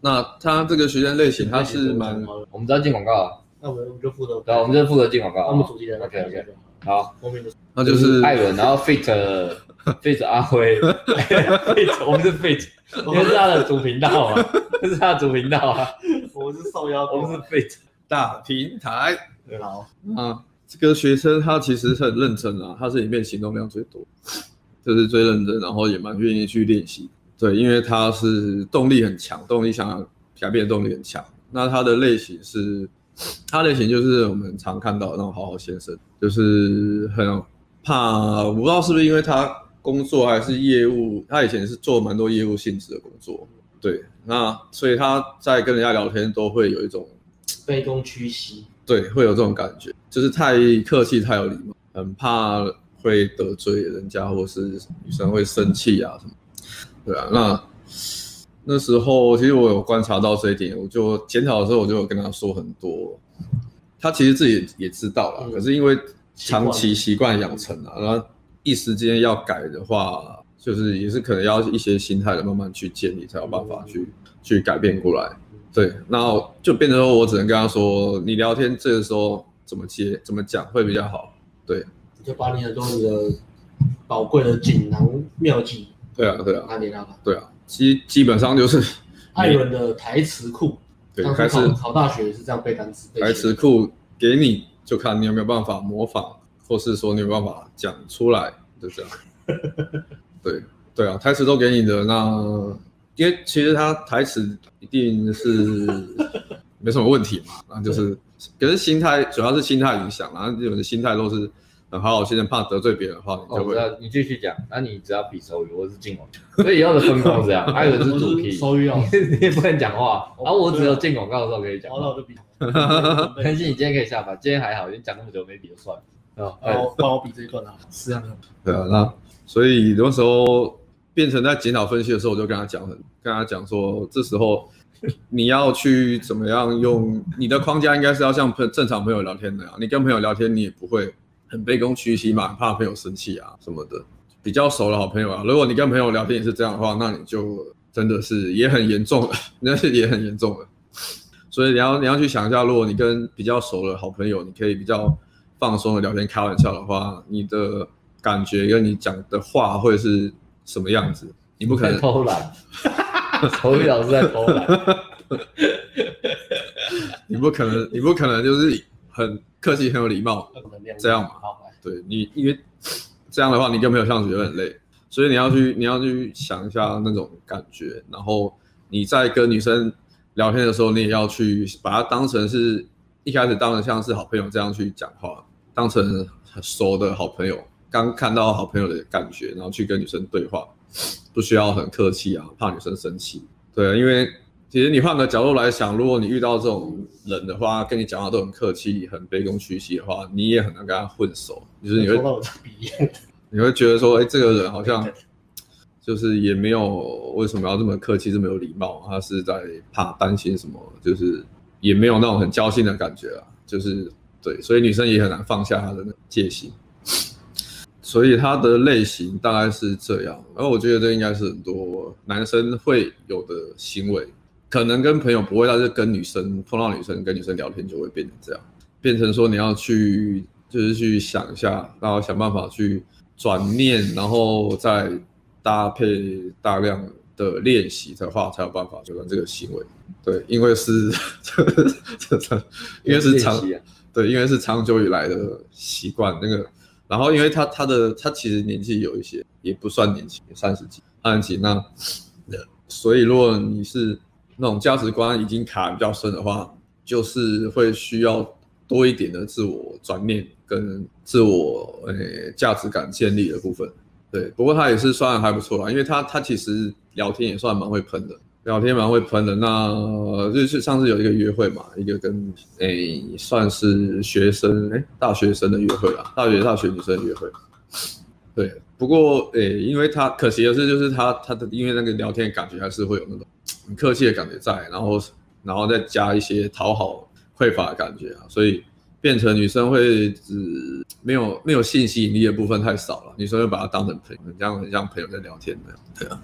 那他这个学生类型，他是蛮……我们只要进广告啊。那我们就负责。对，我们就负责进广告。我们主题人。OK OK。好，后面那就是艾伦，然后 Fit Fit 阿辉，Fit 我们是 Fit，因为是他的主频道啊，这是他的主频道啊。我们是受邀，我们是 Fit。大平台，对，好啊，这个学生他其实是很认真啊，他是里面行动量最多，就是最认真，然后也蛮愿意去练习，对，因为他是动力很强，动力想要改变的动力很强。那他的类型是，他类型就是我们常看到的那种好好先生，就是很怕，我不知道是不是因为他工作还是业务，他以前是做蛮多业务性质的工作，对，那所以他在跟人家聊天都会有一种。卑躬屈膝，对，会有这种感觉，就是太客气、太有礼貌，很怕会得罪人家，或是女生会生气啊什么。对啊，那那时候其实我有观察到这一点，我就检讨的时候，我就有跟他说很多。他其实自己也知道了，嗯、可是因为长期习惯养成啊，然后一时间要改的话，就是也是可能要一些心态的慢慢去建立，才有办法去、嗯、去改变过来。对，然后就变成说我只能跟他说，你聊天这个时候怎么接、怎么讲会比较好。对，就把你很多你的宝贵的锦囊妙计，对啊，对啊，拿给他吧。对啊，基基本上就是 艾伦的台词库。对，开始考大学是这样背单词。台词库给你，就看你有没有办法模仿，或是说你有办法讲出来，就这样。对对啊，台词都给你的那。因为其实他台词一定是 没什么问题嘛，然后就是，可是心态主要是心态影响，然后这种心态都是很好好先生怕得罪别人的话，你就会。哦、你继续讲，那你只要比手语，我是进攻，所以以后的分工这样，还有是主 key，手语老师，你也不能讲话，然后我只有进广告的时候可以讲。好，那我就比。很幸你今天可以下班，今天还好，已经讲那么久没比就算了。哦，帮我比这一段啊，是啊。对啊，那所以有时候变成在检讨分析的时候，我就跟他讲，跟他讲说，这时候。你要去怎么样用你的框架，应该是要像朋正常朋友聊天那样。你跟朋友聊天，你也不会很卑躬屈膝嘛，怕朋友生气啊什么的。比较熟的好朋友啊，如果你跟朋友聊天也是这样的话，那你就真的是也很严重了，那是也很严重了。所以你要你要去想一下，如果你跟比较熟的好朋友，你可以比较放松的聊天、开玩笑的话，你的感觉跟你讲的话会是什么样子？你不可能偷懒。口语老师在偷懒，你不可能，你不可能就是很客气、很有礼貌这样嘛？对你，因为这样的话，你跟朋友相处就很累，所以你要去，你要去想一下那种感觉，然后你在跟女生聊天的时候，你也要去把她当成是一开始当成像是好朋友这样去讲话，当成很熟的好朋友，刚看到好朋友的感觉，然后去跟女生对话。不需要很客气啊，怕女生生气。对啊，因为其实你换个角度来想，如果你遇到这种人的话，跟你讲话都很客气、很卑躬屈膝的话，你也很难跟他混熟。就是你会，你会觉得说，哎，这个人好像就是也没有为什么要这么客气、这么有礼貌？他是在怕担心什么？就是也没有那种很交心的感觉啊。就是对，所以女生也很难放下她的戒心。所以他的类型大概是这样，然后我觉得这应该是很多男生会有的行为，可能跟朋友不会，但是跟女生碰到女生跟女生聊天就会变成这样，变成说你要去就是去想一下，然后想办法去转念，然后再搭配大量的练习的话，才有办法做到这个行为。对，因为是这这，因为是长对，因为是长久以来的习惯那个。然后，因为他他的他其实年纪有一些，也不算年轻，三十几、三十几那，所以如果你是那种价值观已经卡比较深的话，就是会需要多一点的自我转念跟自我诶价值感建立的部分。对，不过他也是算还不错啦，因为他他其实聊天也算蛮会喷的。聊天蛮会喷的，那就是上次有一个约会嘛，一个跟诶、算是学生诶、大学生的约会啦，大学大学女生的约会。对，不过诶、因为他可惜的是，就是他他的因为那个聊天感觉还是会有那种很客气的感觉在，然后然后再加一些讨好匮乏的感觉啊，所以变成女生会只没有没有性吸引力的部分太少了，女生会把他当成朋友，这样很像朋友在聊天那样，对啊，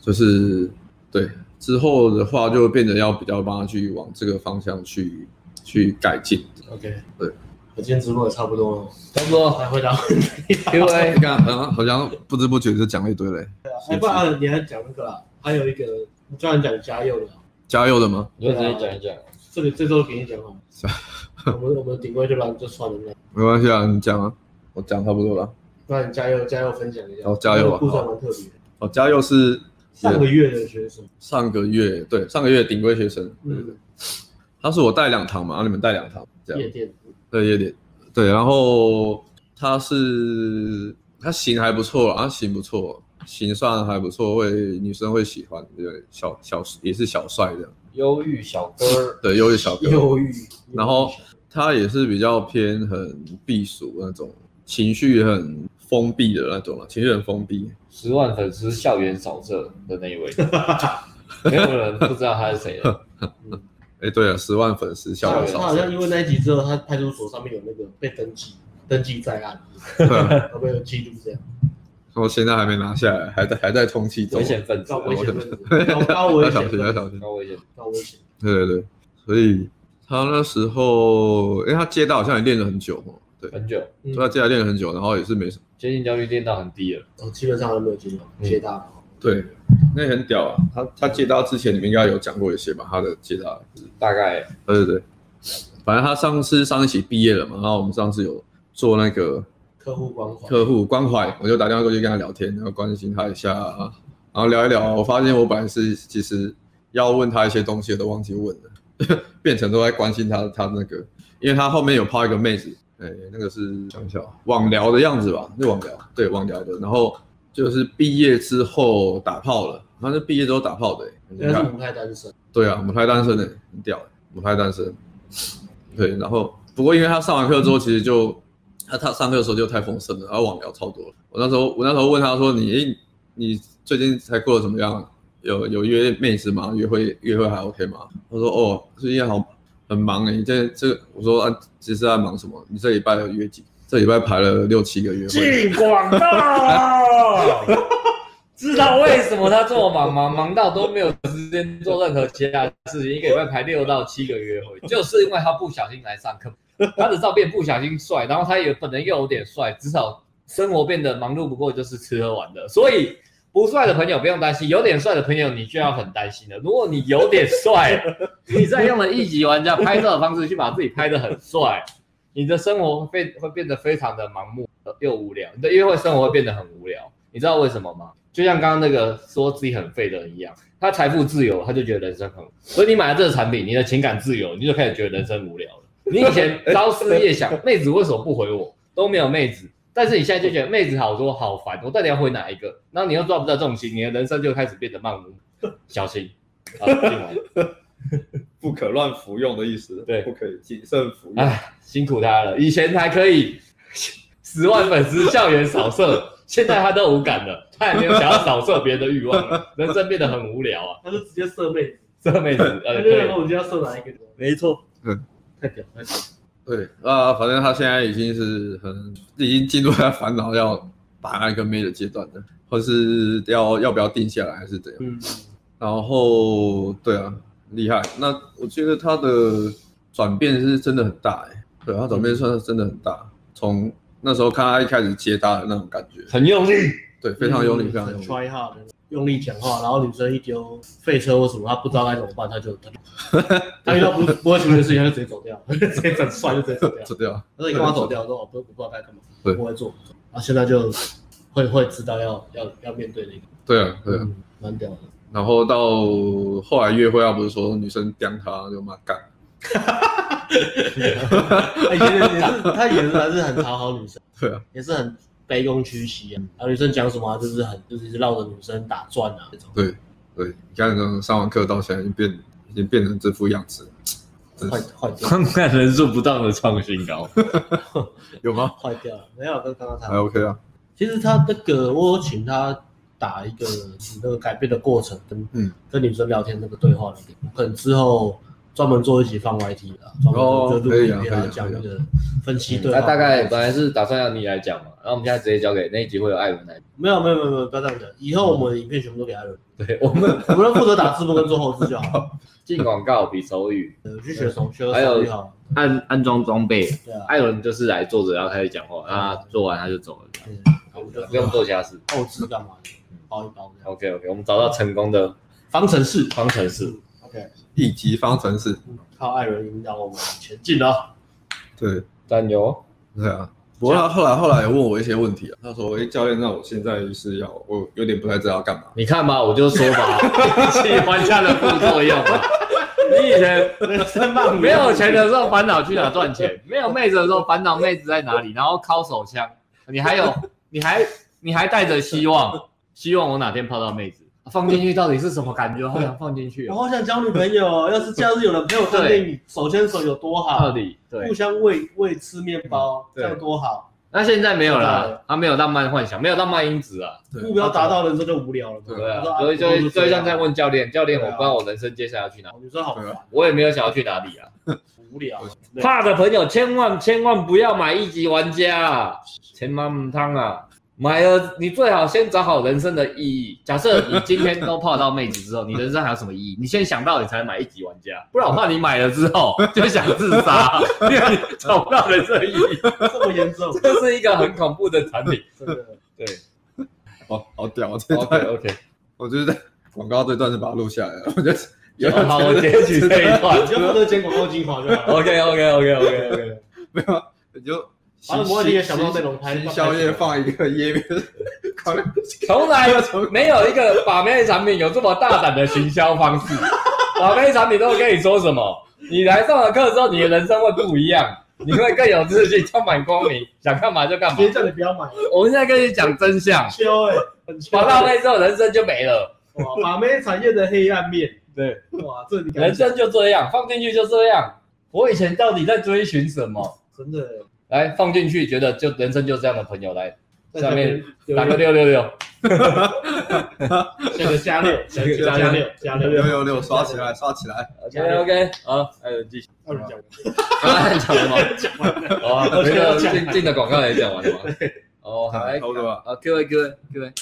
就是。对，之后的话就变得要比较帮他去往这个方向去去改进。OK，对，我今天直播也差不多了，差不多，来回答问题。因为你看，好像不知不觉就讲了一堆嘞。对啊，哎，不然你还讲那个啦，还有一个，你专门讲嘉佑的。嘉佑的吗？你就直接讲一讲。这里这周给你讲好。我们我们顶规就让就算了。没关系啊，你讲啊，我讲差不多了。那你嘉佑嘉佑分享一下。哦，嘉佑啊，故事蛮特别的。哦，嘉佑是。上个月的学生，上个月对上个月顶规学生，对对，他是我带两堂嘛，然后你们带两堂这样。夜店，对夜店，对，然后他是他型还不错，他型不错，型算还不错，会女生会喜欢，对，小小也是小帅的。忧郁小哥，对忧郁小哥，忧郁。然后他也是比较偏很避暑那种，情绪很封闭的那种了，情绪很封闭。十万粉丝校园扫射的那一位，没有人不知道他是谁的。哎，对了，十万粉丝校园扫射。他好像因为那一集之后，他派出所上面有那个被登记，登记在案，有没有记录这样？我现在还没拿下来，还在还在通气中。危险分子，危险分子，高危险，要小心，要小心，高危险，高危险。对对对，所以他那时候，因为他街道好像也练了很久对，很久，所以他接下来练了很久，然后也是没什么接近焦虑练到很低了，哦，基本上都没有接到接大。对，那很屌啊，他他接到之前你们应该有讲过一些吧，他的接大大概，对对对，反正他上次上一期毕业了嘛，然后我们上次有做那个客户关怀，客户关怀，我就打电话过去跟他聊天，然后关心他一下，然后聊一聊，我发现我本来是其实要问他一些东西，都忘记问了，变成都在关心他他那个，因为他后面有泡一个妹子。哎，那个是想一下网聊的样子吧，是网聊，对网聊的。然后就是毕业之后打炮了，反正毕业之后打炮的，应该是母胎单身。对啊，母胎单身的，很屌，母胎单身。对，然后不过因为他上完课之后，其实就他他上课的时候就太丰盛了，然后网聊超多。我那时候我那时候问他说：“你你最近才过得怎么样？有有约妹子吗？约会约会还 OK 吗？”他说：“哦，最近好。”很忙哎、你，这这我说啊，其实在忙什么？你这礼拜有约几？这礼拜排了六七个约会。进广告，知道为什么他这么忙吗？忙到都没有时间做任何其他事情，一个礼拜排六到七个约会，就是因为他不小心来上课，他的照片不小心帅，然后他也本人又有点帅，至少生活变得忙碌不过就是吃喝玩乐，所以。不帅的朋友不用担心，有点帅的朋友你就要很担心了。如果你有点帅，你再用了一级玩家拍照的方式去把自己拍得很帅，你的生活会会变得非常的盲目又无聊，你的约会生活会变得很无聊。你知道为什么吗？就像刚刚那个说自己很废的人一样，他财富自由，他就觉得人生很，所以你买了这个产品，你的情感自由，你就开始觉得人生无聊了。你以前朝思夜想，妹子为什么不回我，都没有妹子。但是你现在就觉得妹子好多好烦，我到底要回哪一个？然后你又抓不到重心，你的人生就开始变得漫无。小心，啊，不可乱服用的意思。对，不可以谨慎服用。哎，辛苦他了。以前还可以十万粉丝校园扫射，现在他都无感了，他也没有想要扫射别人的欲望了，人生变得很无聊啊。他就直接射妹子，射妹子。呃，对，我们就要射哪一个？没错。嗯，太屌，太屌。对啊，反正他现在已经是很已经进入他烦恼要把那个妹的阶段了，或是要要不要定下来还是怎样。嗯，然后对啊，厉害。那我觉得他的转变是真的很大哎，对，他转变算是真的很大。从那时候看他一开始接搭的那种感觉，很用力，对，非常用力，非常用力。用力讲话，然后女生一丢废车或什么，他不知道该怎么办，他就他他 遇到不不会处理的事情，他就直接走掉，直接整帅就直接走掉。走掉。他说你干嘛走掉？说我不不知道该干嘛，不会做。然后现在就会会知道要要要面对那个。对啊，对啊，蛮屌的。然后到后来约会，啊不是说女生刁他，就骂干。以前也是，他也是还是很讨好女生。对啊，也是很。卑躬屈膝啊！然后女生讲什么，就是很就是绕着女生打转啊那种。对对，你看，从上完课到现在，已经变已经变成这副样子，坏坏掉。看人数不断的创新高，有吗？坏掉了，没有，跟刚刚他还 OK 啊。其实他那个，我有请他打一个那个改变的过程，跟嗯跟女生聊天那个对话里面，可能之后。专门做一集放 YT 的，专门就录影片讲那个分析对。那大概本来是打算要你来讲嘛，然后我们现在直接交给那一集会有艾伦来。没有没有没有没有，不要这样讲，以后我们的影片全部都给艾伦。对，我们 我们负责打字幕跟做后置就好。进广告比手语，去学手学还有安安装装备。对啊，艾伦就是来坐着然后开始讲话，他做完他就走了。嗯，不用做其他事。后置干嘛？包一包。OK OK，我们找到成功的方程式，方程式。一级方程式，靠艾伦引导我们前进了。对，加油。对啊，不过他后来后来也问我一些问题啊。他说：“哎，教练，那我现在是要……我有点不太知道要干嘛。”你看吧，我就说吧，喜欢家的副作用嘛。你以前没有钱的时候烦恼去哪赚钱，没有妹子的时候烦恼妹子在哪里，然后靠手枪。你还有，你还你还带着希望，希望我哪天泡到妹子。放进去到底是什么感觉？好想放进去，我好想交女朋友。要是假日有人陪我看电影，手牵手有多好？到底对，互相喂喂吃面包，这样多好。那现在没有了，他没有浪漫幻想，没有浪漫因子啊。目标达到了之后就无聊了。对啊，所以就所以像在问教练，教练，我不知道我人生接下来要去哪。你说好烦，我也没有想要去哪里啊。无聊。怕的朋友千万千万不要买一级玩家，千万汤啊！买了，你最好先找好人生的意义。假设你今天都泡到妹子之后，你人生还有什么意义？你先想到你才买一级玩家，不然我怕你买了之后就想自杀，因为你找不到人生的意义。这么严重？这是一个很恐怖的产品。真的，对。哦，好屌！这段 OK，我觉得广告这段是把它录下来了。我觉得有好，我截取这一段，就负责剪广告精华就好。OK，OK，OK，OK，没有，你就。把我你也想到内容拍，宵夜放一个页面，从来没有一个把妹产品有这么大胆的行销方式。把妹产品都会跟你说什么？你来上了课之后，你的人生会不一样。你会更有自信，充满光明，想干嘛就干嘛。直接叫你不要买。我们现在跟你讲真相。秋哎，把到妹之后，人生就没了。哇，把妹产业的黑暗面。对，哇，这你人生就这样，放进去就这样。我以前到底在追寻什么？真的。来放进去，觉得就人生就这样的朋友来。下面打个六六六，这个加六，加六加六加六六六六，刷起来刷起来。OK OK，好，艾伦继续。艾伦讲完，艾伦讲完吗？讲完了。哦，那个进进的广告也讲完了吗？哦，好，来，好，Q A Q A Q A，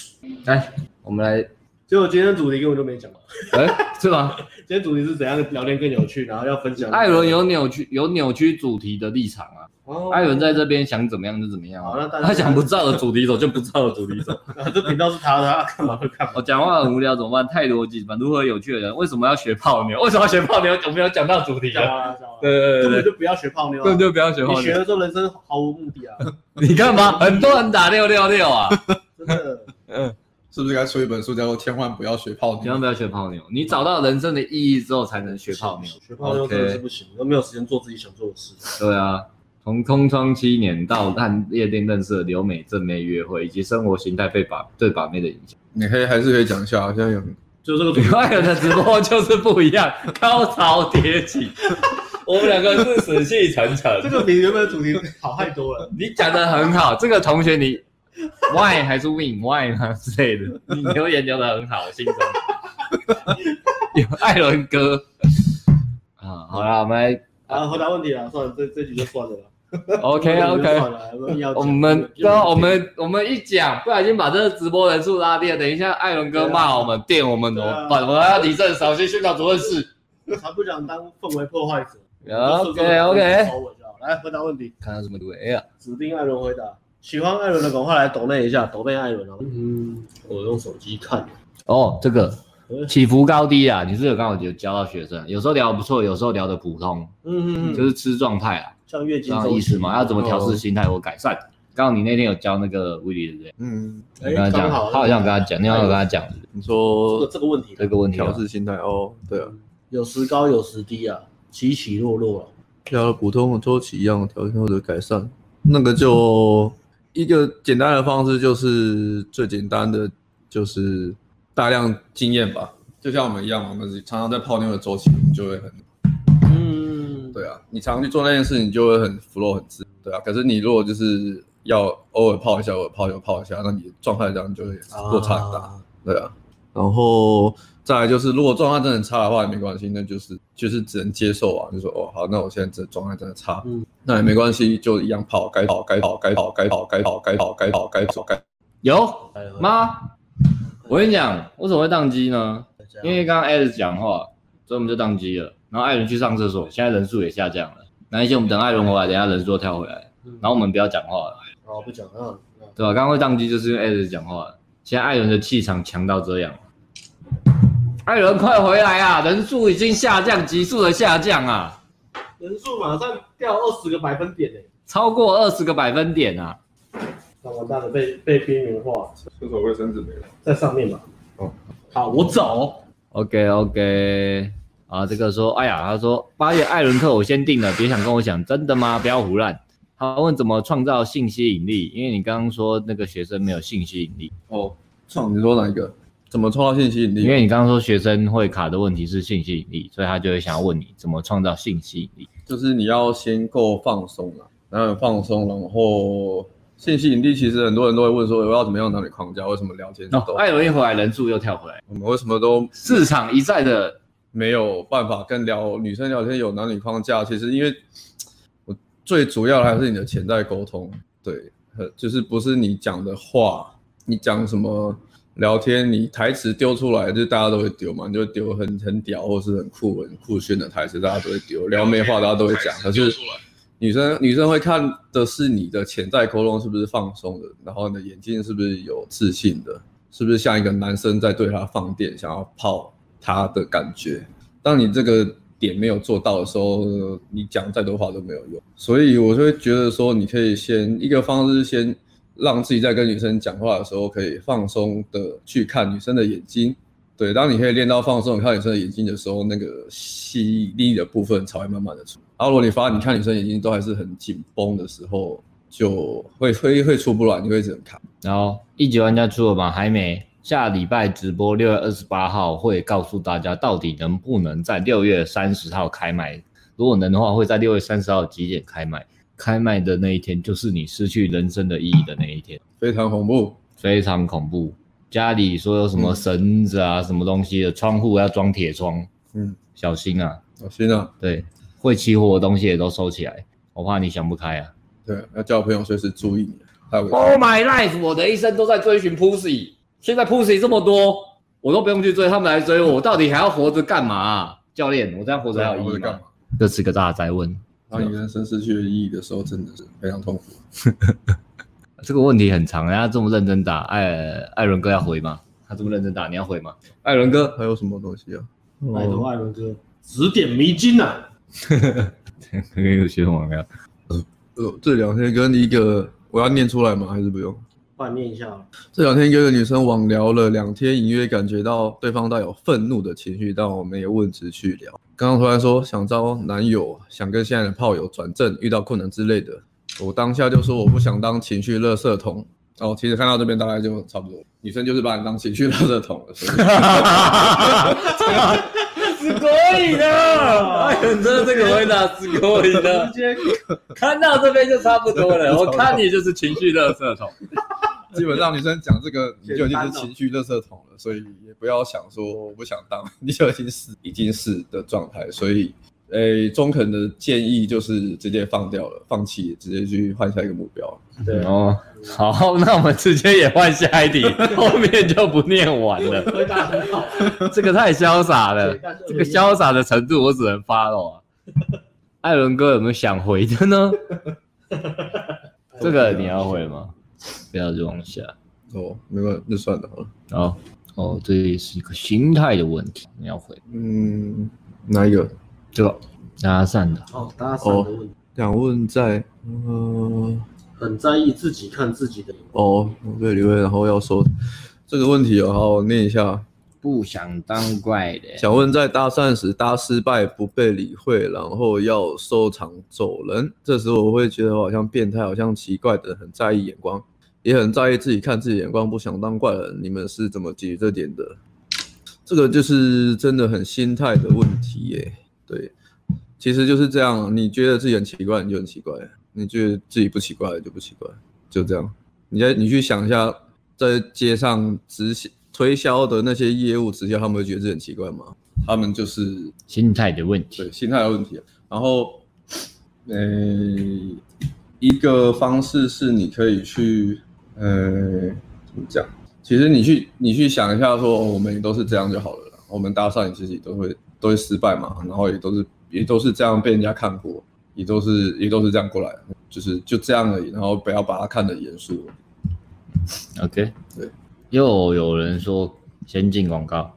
来，我们来。结果今天的主题根本就没讲嘛。哎，是吗？今天主题是怎样聊天更有趣，然后要分享。艾伦有扭曲有扭曲主题的立场啊。艾伦在这边想怎么样就怎么样。好，那他想不照的主题走就不照的主题走。这频道是他的，他干嘛会看？我讲话很无聊怎么办？太逻辑吧？如何有趣的人为什么要学泡妞？为什么要学泡妞？有没有讲到主题？讲完了，讲完了。对对对，根本就不要学泡妞。根本就不要学泡妞。你学了之后人生毫无目的啊！你干嘛？很多人打六六六啊！真的，嗯。是不是该出一本书叫做《千万不要学泡妞》？千万不要学泡妞。你找到人生的意义之后，才能学泡妞。学泡妞真的是不行，都没有时间做自己想做的事。对啊，从空窗七年到和夜店认识的留美正妹约会，以及生活形态被把对把妹的影响，你可以还是可以讲一下。现在有，就这个主爱人的直播就是不一样，高潮迭起。我们两个是死气沉沉。这个比原本的主题 好太多了。你讲的很好，这个同学你。Why 还是 Win Why 呢之类的？你留言留的很好，欣赏。有艾伦哥啊，好了，我们来啊回答问题了，算了，这这局就算了。OK OK，我们刚我们我们一讲，不小心把这个直播人数拉低了。等一下艾伦哥骂我们，电我们怎么办？我们要提正小心训导主任室。他不想当氛围破坏者。OK OK，来回答问题，看他怎么对？哎呀，指定艾伦回答。喜欢艾伦的，赶快来抖内一下，抖内艾伦哦。嗯，我用手机看。哦，这个起伏高低啊，你是有刚好就教到学生，有时候聊得不错，有时候聊得普通。嗯嗯，就是吃状态啊，像月经这样意思嘛？要怎么调试心态或改善？刚好你那天有教那个威利对不对？嗯，跟他讲，他好像有跟他讲，你好像有跟他讲，你说这个这个问题，这个问题调试心态哦，对啊，有时高有时低啊，起起落落啊，调普通的周期一样调整或者改善，那个就。一个简单的方式就是最简单的，就是大量经验吧，就像我们一样，我们常常在泡妞的周期，你就会很，嗯，对啊，你常常去做那件事，你就会很 flow 很自然，对啊。可是你如果就是要偶尔泡一下，偶尔泡一下，泡一下，那你状态这样就会落差很大，啊对啊。然后。再来就是，如果状态真的很差的话也没关系，那就是就是只能接受啊，就说哦好，那我现在这状态真的差，嗯，那也没关系，就一样跑，该跑该跑该跑该跑该跑该跑该跑该跑该有吗？我跟你讲，为什么会宕机呢？因为刚刚 Alex 讲话，所以我们就宕机了。然后艾伦去上厕所，现在人数也下降了。那一些我们等艾伦回来，等下人数都跳回来，然后我们不要讲话了。哦，不讲了，对吧？刚刚会宕机就是因为 Alex 讲话了。现在艾伦的气场强到这样。艾伦，快回来啊！人数已经下降，急速的下降啊！人数马上掉二十个百分点呢，超过二十个百分点啊！那完蛋了，被被边缘化。厕所卫生纸没了，在上面嘛。哦，好，我走。OK OK，啊，这个说，哎呀，他说八月艾伦特我先定了，别想跟我讲，真的吗？不要胡乱。他问怎么创造性吸引力，因为你刚刚说那个学生没有性吸引力。哦，创，你说哪一个？怎么创造性吸引力？因为你刚刚说学生会卡的问题是性吸引力，所以他就会想要问你怎么创造性吸引力。就是你要先够放松啊，然后放松，然后信息引力其实很多人都会问说，我要怎么样哪里框架？为什么聊天？哦，艾伦一回来人数又跳回来，我们为什么都市场一再的没有办法跟聊女生聊天有男女框架？其实因为我最主要的还是你的潜在沟通，对，就是不是你讲的话，你讲什么？聊天，你台词丢出来，就大家都会丢嘛，你就丢很很屌或是很酷很酷炫的台词，大家都会丢。聊没话，大家都会讲。可是女生女生会看的是你的潜在沟通是不是放松的，然后你的眼睛是不是有自信的，是不是像一个男生在对她放电，想要泡他的感觉。当你这个点没有做到的时候，你讲再多话都没有用。所以我就会觉得说，你可以先一个方式先。让自己在跟女生讲话的时候，可以放松的去看女生的眼睛，对，当你可以练到放松，看女生的眼睛的时候，那个吸力的部分才会慢慢的出。然后如果你发现你看女生眼睛都还是很紧绷的时候，就会会会出不来，你会只能看。然后一级玩家出了吗？还没。下礼拜直播六月二十八号会告诉大家到底能不能在六月三十号开卖。如果能的话，会在六月三十号几点开卖？开卖的那一天就是你失去人生的意义的那一天，非常恐怖，非常恐怖。家里说有什么绳子啊，嗯、什么东西的，窗户要装铁窗，嗯，小心啊，小心啊。对，会起火的东西也都收起来，我怕你想不开啊。对，要叫朋友随时注意你。Oh my life，我的一生都在追寻 Pussy。现在 Pussy 这么多，我都不用去追，他们来追我，我到底还要活着干嘛啊？教练，我这样活着还有意义吗？这是个大灾问。当你人生失去了意义的时候，真的是非常痛苦。这个问题很长，人家这么认真打，艾艾伦哥要回吗？他这么认真打，你要回吗？艾伦哥还有什么东西啊？拜托艾伦哥指点迷津呐！刚 刚有学什么没有？呃，这两天跟一个我要念出来吗？还是不用？换念一下。这两天跟一个女生网聊了两天，隐约感觉到对方带有愤怒的情绪，但我没有问直去聊。刚刚突然说想招男友，想跟现在的炮友转正，遇到困难之类的，我当下就说我不想当情绪垃圾桶。哦，其实看到这边大概就差不多，女生就是把你当情绪垃圾桶了。是可以 的，哎，真的这个回答是可以的。看到这边就差不多了，我看你就是情绪垃圾桶。基本上女生讲这个，你就已经是情绪垃圾桶了，所以也不要想说我不想当，你就已经是已经是的状态。所以，诶、欸，中肯的建议就是直接放掉了，放弃，直接去换下一个目标。对哦，好，那我们直接也换下一题，后面就不念完了。回答很好，这个太潇洒了，这个潇洒的程度我只能 follow 啊。艾伦哥有没有想回的呢？这个你要回吗？不要再往下。哦，没关系，那算了好了。哦哦，这也是一个心态的问题，你要回。嗯，哪一个？这个搭讪的。哦，搭讪的问题。哦、想问在，嗯。很在意自己看自己的哦，对，刘威，然后要说这个问题哦，好，我念一下。不想当怪的，想问在搭讪时搭失败不被理会，然后要收场走人，这时候我会觉得好像变态，好像奇怪的，很在意眼光，也很在意自己看自己眼光，不想当怪人。你们是怎么解决这点的？这个就是真的很心态的问题耶。对，其实就是这样，你觉得自己很奇怪，你就很奇怪。你觉得自己不奇怪就不奇怪，就这样。你在你去想一下，在街上直行推销的那些业务直销，他们会觉得这很奇怪吗？他们就是心态的问题，对，心态的问题。然后，呃、欸，一个方式是你可以去，呃，怎么讲？其实你去你去想一下，说我们都是这样就好了。我们搭讪其实也都会都会失败嘛，然后也都是也都是这样被人家看过。也都是也都是这样过来，就是就这样而已，然后不要把它看得严肃。OK，对。又有人说先进广告，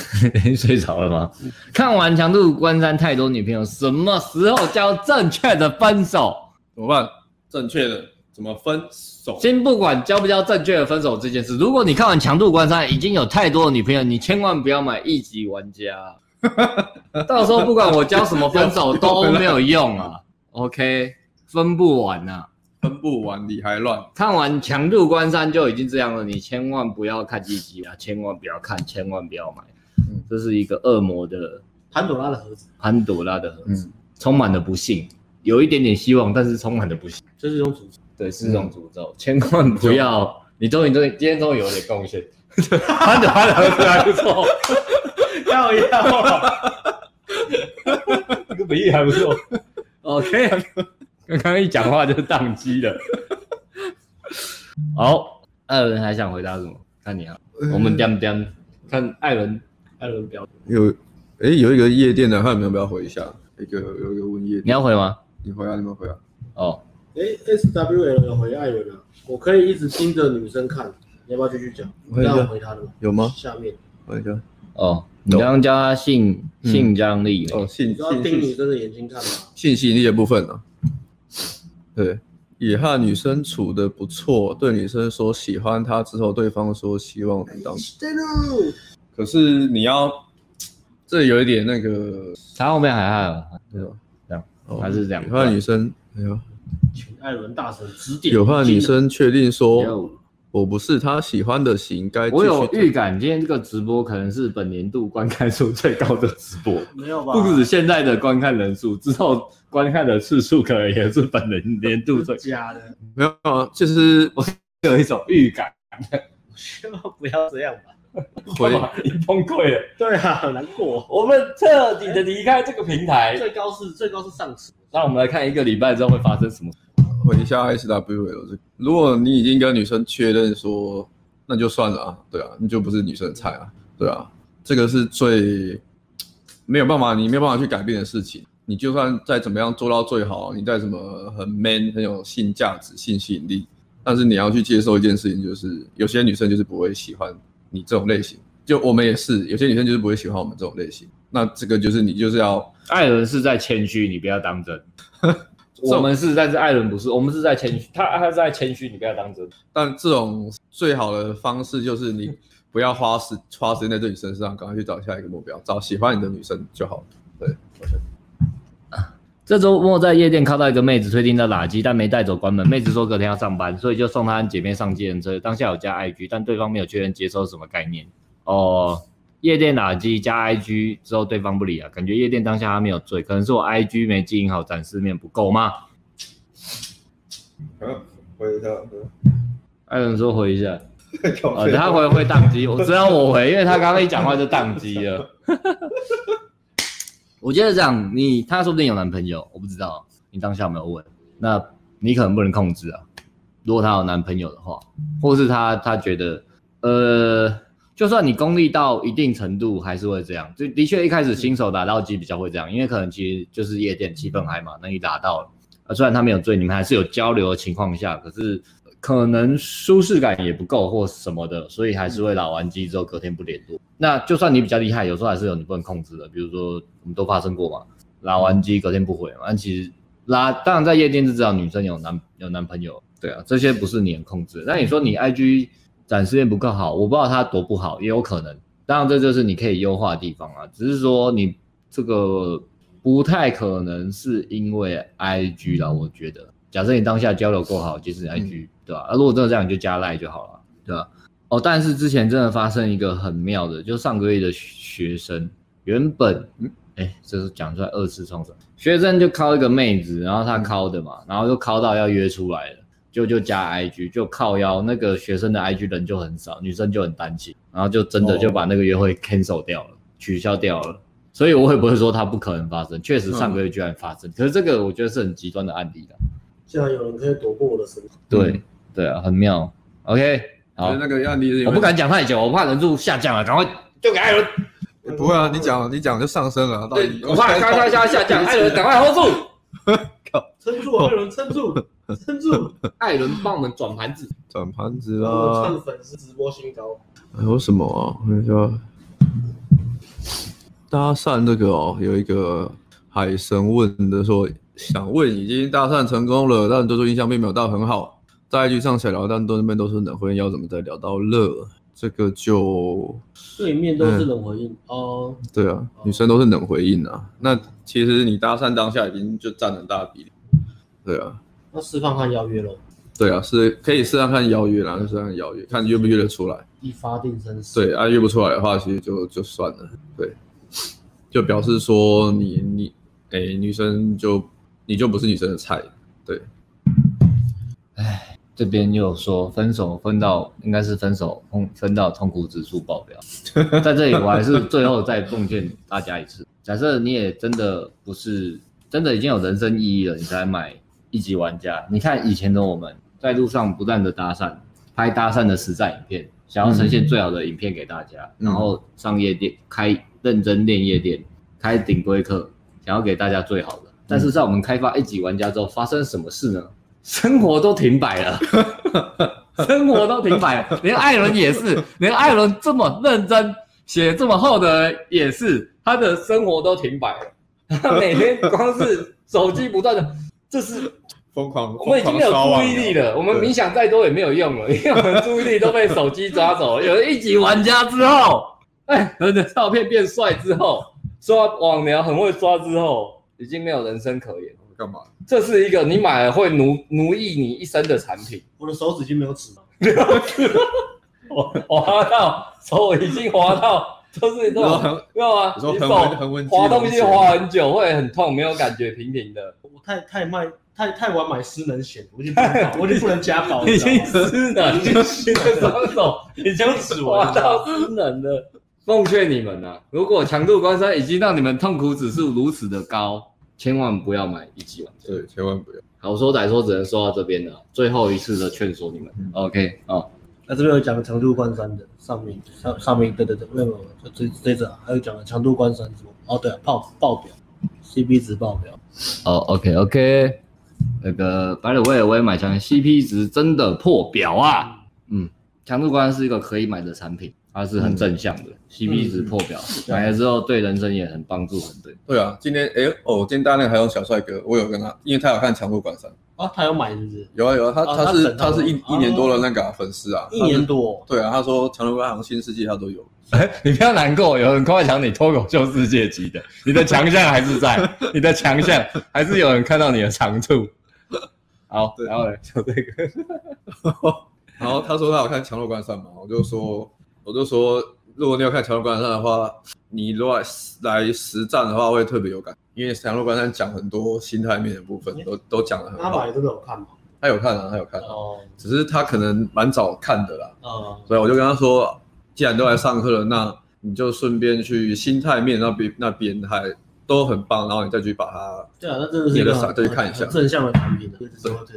睡着了吗？看完强度关山太多女朋友，什么时候教正确的分手？怎么办？正确的怎么分手？先不管教不教正确的分手这件事，如果你看完强度关山已经有太多的女朋友，你千万不要买一级玩家，到时候不管我教什么分手 都没有用啊。OK，分不完呐、啊，分不完你还乱。看完强度关山就已经这样了，你千万不要看鸡鸡啊，千万不要看，千万不要买。嗯，这是一个恶魔的潘朵拉的盒子，潘朵拉的盒子，嗯、充满了不幸，有一点点希望，但是充满了不幸。这是一种诅咒，对，是一种诅咒，嗯、千万不要。你终于终于今天终于有点贡献，潘朵拉的盒子还不错，要要，这个比喻还不错。OK，刚刚一讲话就宕机了。好，艾伦还想回答什么？看你啊，我们点点看艾伦，艾伦表有，哎，有一个夜店的，看你们要不要回一下？一个有一个问夜店，你要回吗？你回啊，你们回啊。哦，哎，SWL 有回艾伦啊，我可以一直盯着女生看，你要不要继续讲？你要回他的吗？有吗？下面，回一下。哦。你刚刚教他性性张力哦，性要盯女生的眼睛看吗？性吸引力的部分呢？对，也和女生处的不错，对女生说喜欢她之后，对方说希望能当，可是你要，这有一点那个，他后面还有，对吧？这样，哦、还是这样。有怕女生，哎呦，请艾伦大神指点。有怕女生确定说，我不是他喜欢的型，该我有预感，今天这个直播可能是本年度观看数最高的直播。没有吧？不止现在的观看人数，之后观看的次数可能也是本人年度最 佳的。没有啊，就是我有一种预感。希望不要这样吧。回你崩溃了，对啊，很难过。我们彻底的离开这个平台。最高是最高是上次。那我们来看一个礼拜之后会发生什么。回一下 SWL，如果你已经跟女生确认说，那就算了啊，对啊，你就不是女生的菜啊，对啊，这个是最没有办法，你没有办法去改变的事情。你就算再怎么样做到最好，你再怎么很 man，很有性价值、性吸引力，但是你要去接受一件事情，就是有些女生就是不会喜欢。你这种类型，就我们也是，有些女生就是不会喜欢我们这种类型。那这个就是你就是要，艾伦是在谦虚，你不要当真。我们是，但是艾伦不是，我们是在谦虚，他他是在谦虚，你不要当真。但这种最好的方式就是你不要花时花时间在这女生身上，赶快去找下一个目标，找喜欢你的女生就好了。对。这周末在夜店靠到一个妹子推进的垃圾，但没带走关门。妹子说隔天要上班，所以就送她和姐妹上计程车。当下有加 IG，但对方没有确认接收什么概念。哦，夜店垃圾加 IG 之后对方不理啊，感觉夜店当下他没有醉，可能是我 IG 没经营好，展示面不够吗？嗯，回一下。艾伦说回一下。啊、哦，他回会宕机，我知道我回，因为他刚刚一讲话就宕机了。我觉得这样，你他说不定有男朋友，我不知道，你当下有没有问？那你可能不能控制啊。如果他有男朋友的话，或是他他觉得，呃，就算你功力到一定程度，还是会这样。就的确一开始新手打到机比较会这样，因为可能其实就是夜店气氛嗨嘛，那你打到了，啊，虽然他没有醉，你们还是有交流的情况下，可是。可能舒适感也不够或什么的，所以还是会拉完机之后隔天不联络。那就算你比较厉害，有时候还是有你不能控制的，比如说我们都发生过嘛，拉完机隔天不回嘛。但其实拉当然在夜店就知道女生有男有男朋友，对啊，这些不是你能控制。那你说你 IG 展示面不够好，我不知道它多不好，也有可能。当然这就是你可以优化的地方啊，只是说你这个不太可能是因为 IG 啦，我觉得。假设你当下交流够好，即使 IG。对吧？啊，如果真的这样，你就加赖就好了，对吧？哦，但是之前真的发生一个很妙的，就上个月的学生原本，嗯，哎，这是讲出来二次创伤，学生就靠一个妹子，然后他靠的嘛，然后就靠到要约出来了，就就加 IG，就靠邀那个学生的 IG 人就很少，女生就很担心，然后就真的就把那个约会 cancel 掉了，取消掉了。所以我也不会说它不可能发生，确实上个月居然发生，可是这个我觉得是很极端的案例了。竟然有人可以躲过我的身，对。对啊，很妙。OK，好，那个要你，我不敢讲太久，我怕人数下降了，赶快就给艾伦。不会啊，你讲你讲就上升了。对，我怕咔咔下下降，艾伦赶快 hold 住，靠撑住，艾伦撑住，撑住。艾伦帮我们转盘子，转盘子啦。看粉丝直播新高。还有什么啊？我跟你说，搭讪这个哦，有一个海神问的说，想问已经搭讪成功了，但都说印象并没有到很好。在 IG 上小聊，但对面都是冷回应，要怎么再聊到热？这个就对面都是冷回应、嗯、哦。对啊，女生都是冷回应啊。那其实你搭讪当下已经就占很大比例。对啊。那释放看邀约喽。对啊，是可以试看看邀约啦，试看看邀约，看约不约得出来。一发定生死。对啊，约不出来的话，其实就就算了。对，就表示说你你哎、欸，女生就你就不是女生的菜。对。哎。这边又说分手分到应该是分手痛分到痛苦指数爆表，在这里我还是最后再奉劝大家一次：假设你也真的不是真的已经有人生意义了，你才买一级玩家。你看以前的我们在路上不断的搭讪，拍搭讪的实战影片，想要呈现最好的影片给大家，然后上夜店开认真练夜店，开顶规课，想要给大家最好的。但是在我们开发一级玩家之后，发生什么事呢？生活都停摆了，生活都停摆了，连艾伦也是，连艾伦这么认真写这么厚的也是，他的生活都停摆了。他每天光是手机不断的，这是疯狂，我们已经没有注意力了。我们冥想再多也没有用了，因为我们注意力都被手机抓走了。有了一级玩家之后，哎，人的照片变帅之后，刷网聊很会刷之后，已经没有人生可言。干嘛？这是一个你买了会奴奴役你一生的产品。我的手指已经没有指了，我滑到手已经滑到，就是这种，知道吗？你手滑东西滑很久会很痛，没有感觉，平平的。我太太卖太太晚买失能险，我就不能，我就不能加保了。已经失能，已经双手已经指滑到失能了。奉劝你们啊，如果强度关山已经让你们痛苦指数如此的高。千万不要买一级玩家，对，千万不要。好说歹说，只能说到这边了。最后一次的劝说你们、嗯、，OK 啊、哦。那这边有讲强度关山的，上面上上面对对对，没有没有，这这这还有讲了强度关山什么？哦对啊，爆爆表，CP 值爆表。哦，OK OK，那个白了我也我也买强，CP 值真的破表啊。嗯，强度关山是一个可以买的产品。它是很正向的、嗯、，CP 值破表，嗯、买了之后对人生也很帮助，很对。对啊，今天哎哦，今天大家那个还有小帅哥，我有跟他，因为他有看强度关山啊，他有买是不是？有啊有啊，他、哦、他是他，他是一一年多的那个、啊、粉丝啊，一年多。对啊，他说强度关山、新世纪他都有。哎，你不要难过，有人夸奖你脱口秀世界级的，你的强项还是在，你的强项还是有人看到你的长处。好，对然后呢，就这个，然后他说他有看强度关山嘛，我就说我就说。如果你要看强弱关山的话，你如果来实战的话会特别有感，因为强弱关山讲很多心态面的部分，都都讲得很好。他买真的有看吗？他有看啊，他有看。哦。只是他可能蛮早看的啦。哦。所以我就跟他说，既然都来上课了，那你就顺便去心态面那边那边还都很棒，然后你再去把它。对啊，那真的是一个再去看一下正向的产品的。对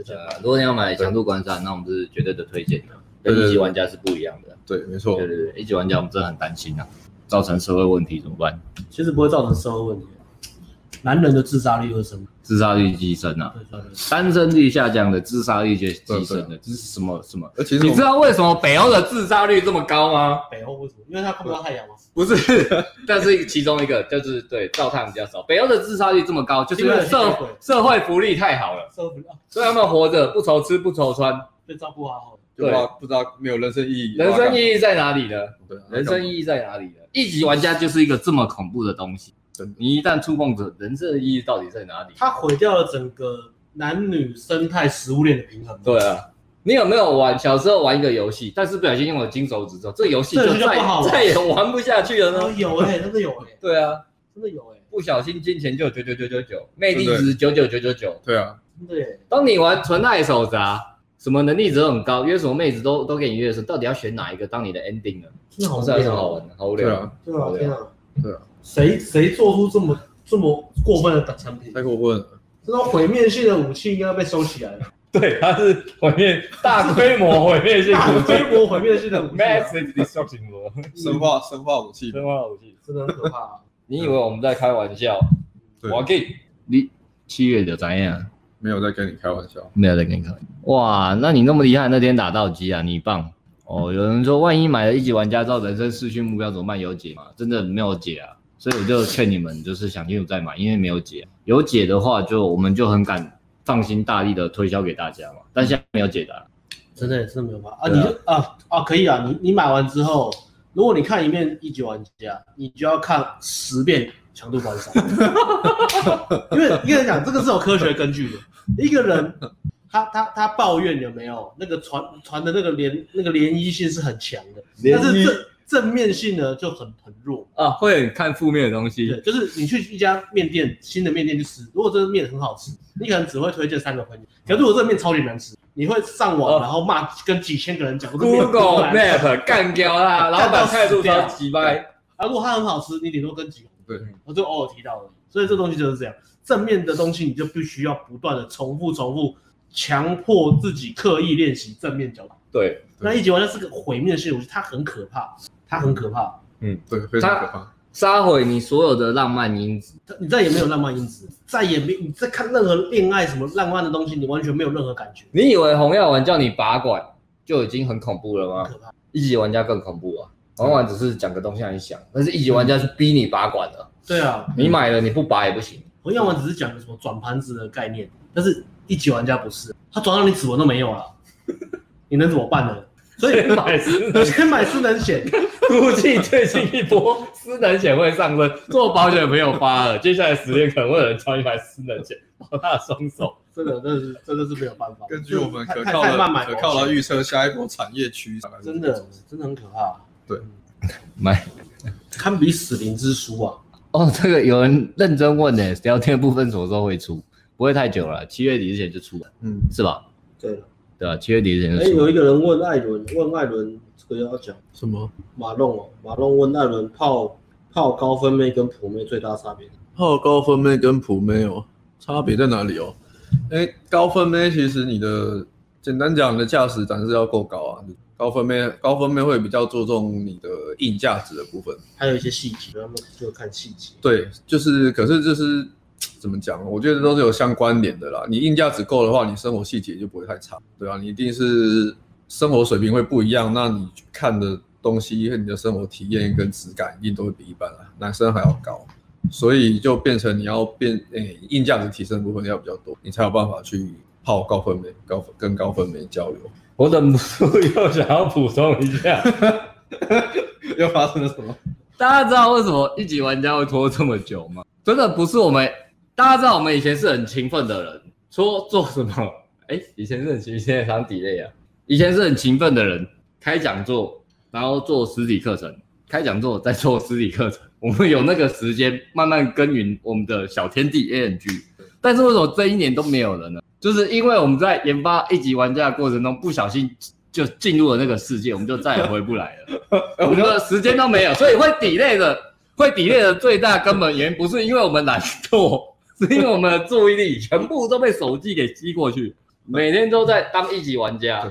对啊，如果你要买强度关山，那我们是绝对的推荐的。跟一级玩家是不一样的，对，没错，对对对，一级玩家我们真的很担心啊，造成社会问题怎么办？其实不会造成社会问题，男人的自杀率会升，自杀率激升啊，单身率下降的，自杀率就激升的，这是什么什么？而且你知道为什么北欧的自杀率这么高吗？北欧为什么？因为他看不到太阳吗？不是，但是其中一个就是对，照太阳比较少。北欧的自杀率这么高，就是因为社社会福利太好了，社会福利，所以他们活着不愁吃不愁穿，被照顾好。对，不知道没有人生意义。人生意义在哪里呢？对，人生意义在哪里呢？一级玩家就是一个这么恐怖的东西。你一旦触碰着人生的意义到底在哪里？它毁掉了整个男女生态食物链的平衡。对啊，你有没有玩小时候玩一个游戏，但是不小心用了金手指之后，这游戏就再再也玩不下去了呢？有哎，真的有哎。对啊，真的有哎。不小心金钱就九九九九九，魅力值九九九九九。对啊，对。当你玩纯爱手札。什么能力值都很高，约什么妹子都都给你约的时候，到底要选哪一个当你的 ending 呢？真的好是很好玩的，好无聊。对啊，对啊，天啊，对啊，谁谁做出这么这么过分的产品？太过分了！这种毁灭性的武器应该要被收起来了。对，它是毁灭大规模 毁灭性武器，大规模毁灭性的武器，massive destruction，生化生化武器，生化武器真的很可怕。你以为我们在开玩笑？我给你七月就怎样？没有在跟你开玩笑，没有在跟你开玩笑。哇，那你那么厉害，那天打到机啊，你棒哦。有人说，万一买了一级玩家照，人生失去目标怎么办？有解吗？真的没有解啊。所以我就劝你们，就是想清楚再买，因为没有解。有解的话，就我们就很敢放心大力的推销给大家嘛。但现在没有解答，真的是没有办法啊。你就啊啊可以啊，你你买完之后，如果你看一遍一级玩家，你就要看十遍强度关山，因为一个人讲这个是有科学根据的。一个人，他他他抱怨有没有那个传传的那个连那个涟漪性是很强的，但是正正面性呢就很很弱啊，会看负面的东西。对，就是你去一家面店，新的面店去吃，如果这个面很好吃，你可能只会推荐三个朋友。可是如果这个面超级难吃，你会上网然后骂跟几千个人讲，Google Map 干掉他，老板态度超级歪。啊，如果它很好吃，你顶多跟几个对，我就偶尔提到而已。所以这东西就是这样。正面的东西，你就必须要不断的重复、重复，强迫自己刻意练习正面角度。对，那一级玩家是个毁灭性武器，它很可怕，它很可怕。嗯，对，非常可怕。杀毁你所有的浪漫因子，你再也没有浪漫因子，再也没你在看任何恋爱什么浪漫的东西，你完全没有任何感觉。你以为红药丸叫你拔管就已经很恐怖了吗？可怕。一级玩家更恐怖啊！红药丸只是讲个东西让你想，但是一级玩家是逼你拔管的。对啊，你买了你不拔也不行。红药丸只是讲个什么转盘子的概念，但是一级玩家不是，他转到你指纹都没有了，你能怎么办呢？所以买失，先买私能 险，估计最近一波私能险会上升，做保险的朋友发了，接下来十年可能会有人超一买私能险，保他的双手。真的，真的是真的是没有办法。根据我们可靠的可靠的预测，下一波产业趋势真的真的很可怕。对，买堪比死灵之书啊！哦，这个有人认真问呢，聊天部分什么时候会出？不会太久了，七月底之前就出了，嗯，是吧？对了，对啊，七月底之前就出。哎，有一个人问艾伦，问艾伦这个要讲什么？马龙哦，马龙问艾伦泡泡高分妹跟普妹最大差别？泡高分妹跟普妹哦，差别在哪里哦？哎，高分妹其实你的简单讲，你的驾驶展示要够高啊。高分妹高分妹会比较注重你的硬价值的部分，还有一些细节，他们就看细节。对，就是，可是就是怎么讲？我觉得都是有相关联的啦。你硬价值够的话，你生活细节就不会太差，对啊，你一定是生活水平会不一样，那你看的东西和你的生活体验跟质感一定都会比一般啊男生还要高，所以就变成你要变诶、欸、硬价值提升的部分要比较多，你才有办法去泡高分妹，高跟高分妹交流。我忍不住又想要补充一下，又发生了什么？大家知道为什么一级玩家会拖这么久吗？真的不是我们，大家知道我们以前是很勤奋的人，说做什么？哎、欸，以前是很勤，现在常 delay 啊。以前是很勤奋的人，开讲座，然后做实体课程，开讲座再做实体课程，我们有那个时间慢慢耕耘我们的小天地 ANG。但是为什么这一年都没有了呢？就是因为我们在研发一级玩家的过程中，不小心就进入了那个世界，我们就再也回不来了。我们的时间都没有，所以会 delay 的，会 delay 的最大根本原因不是因为我们懒惰，是因为我们的注意力全部都被手机给吸过去，每天都在当一级玩家。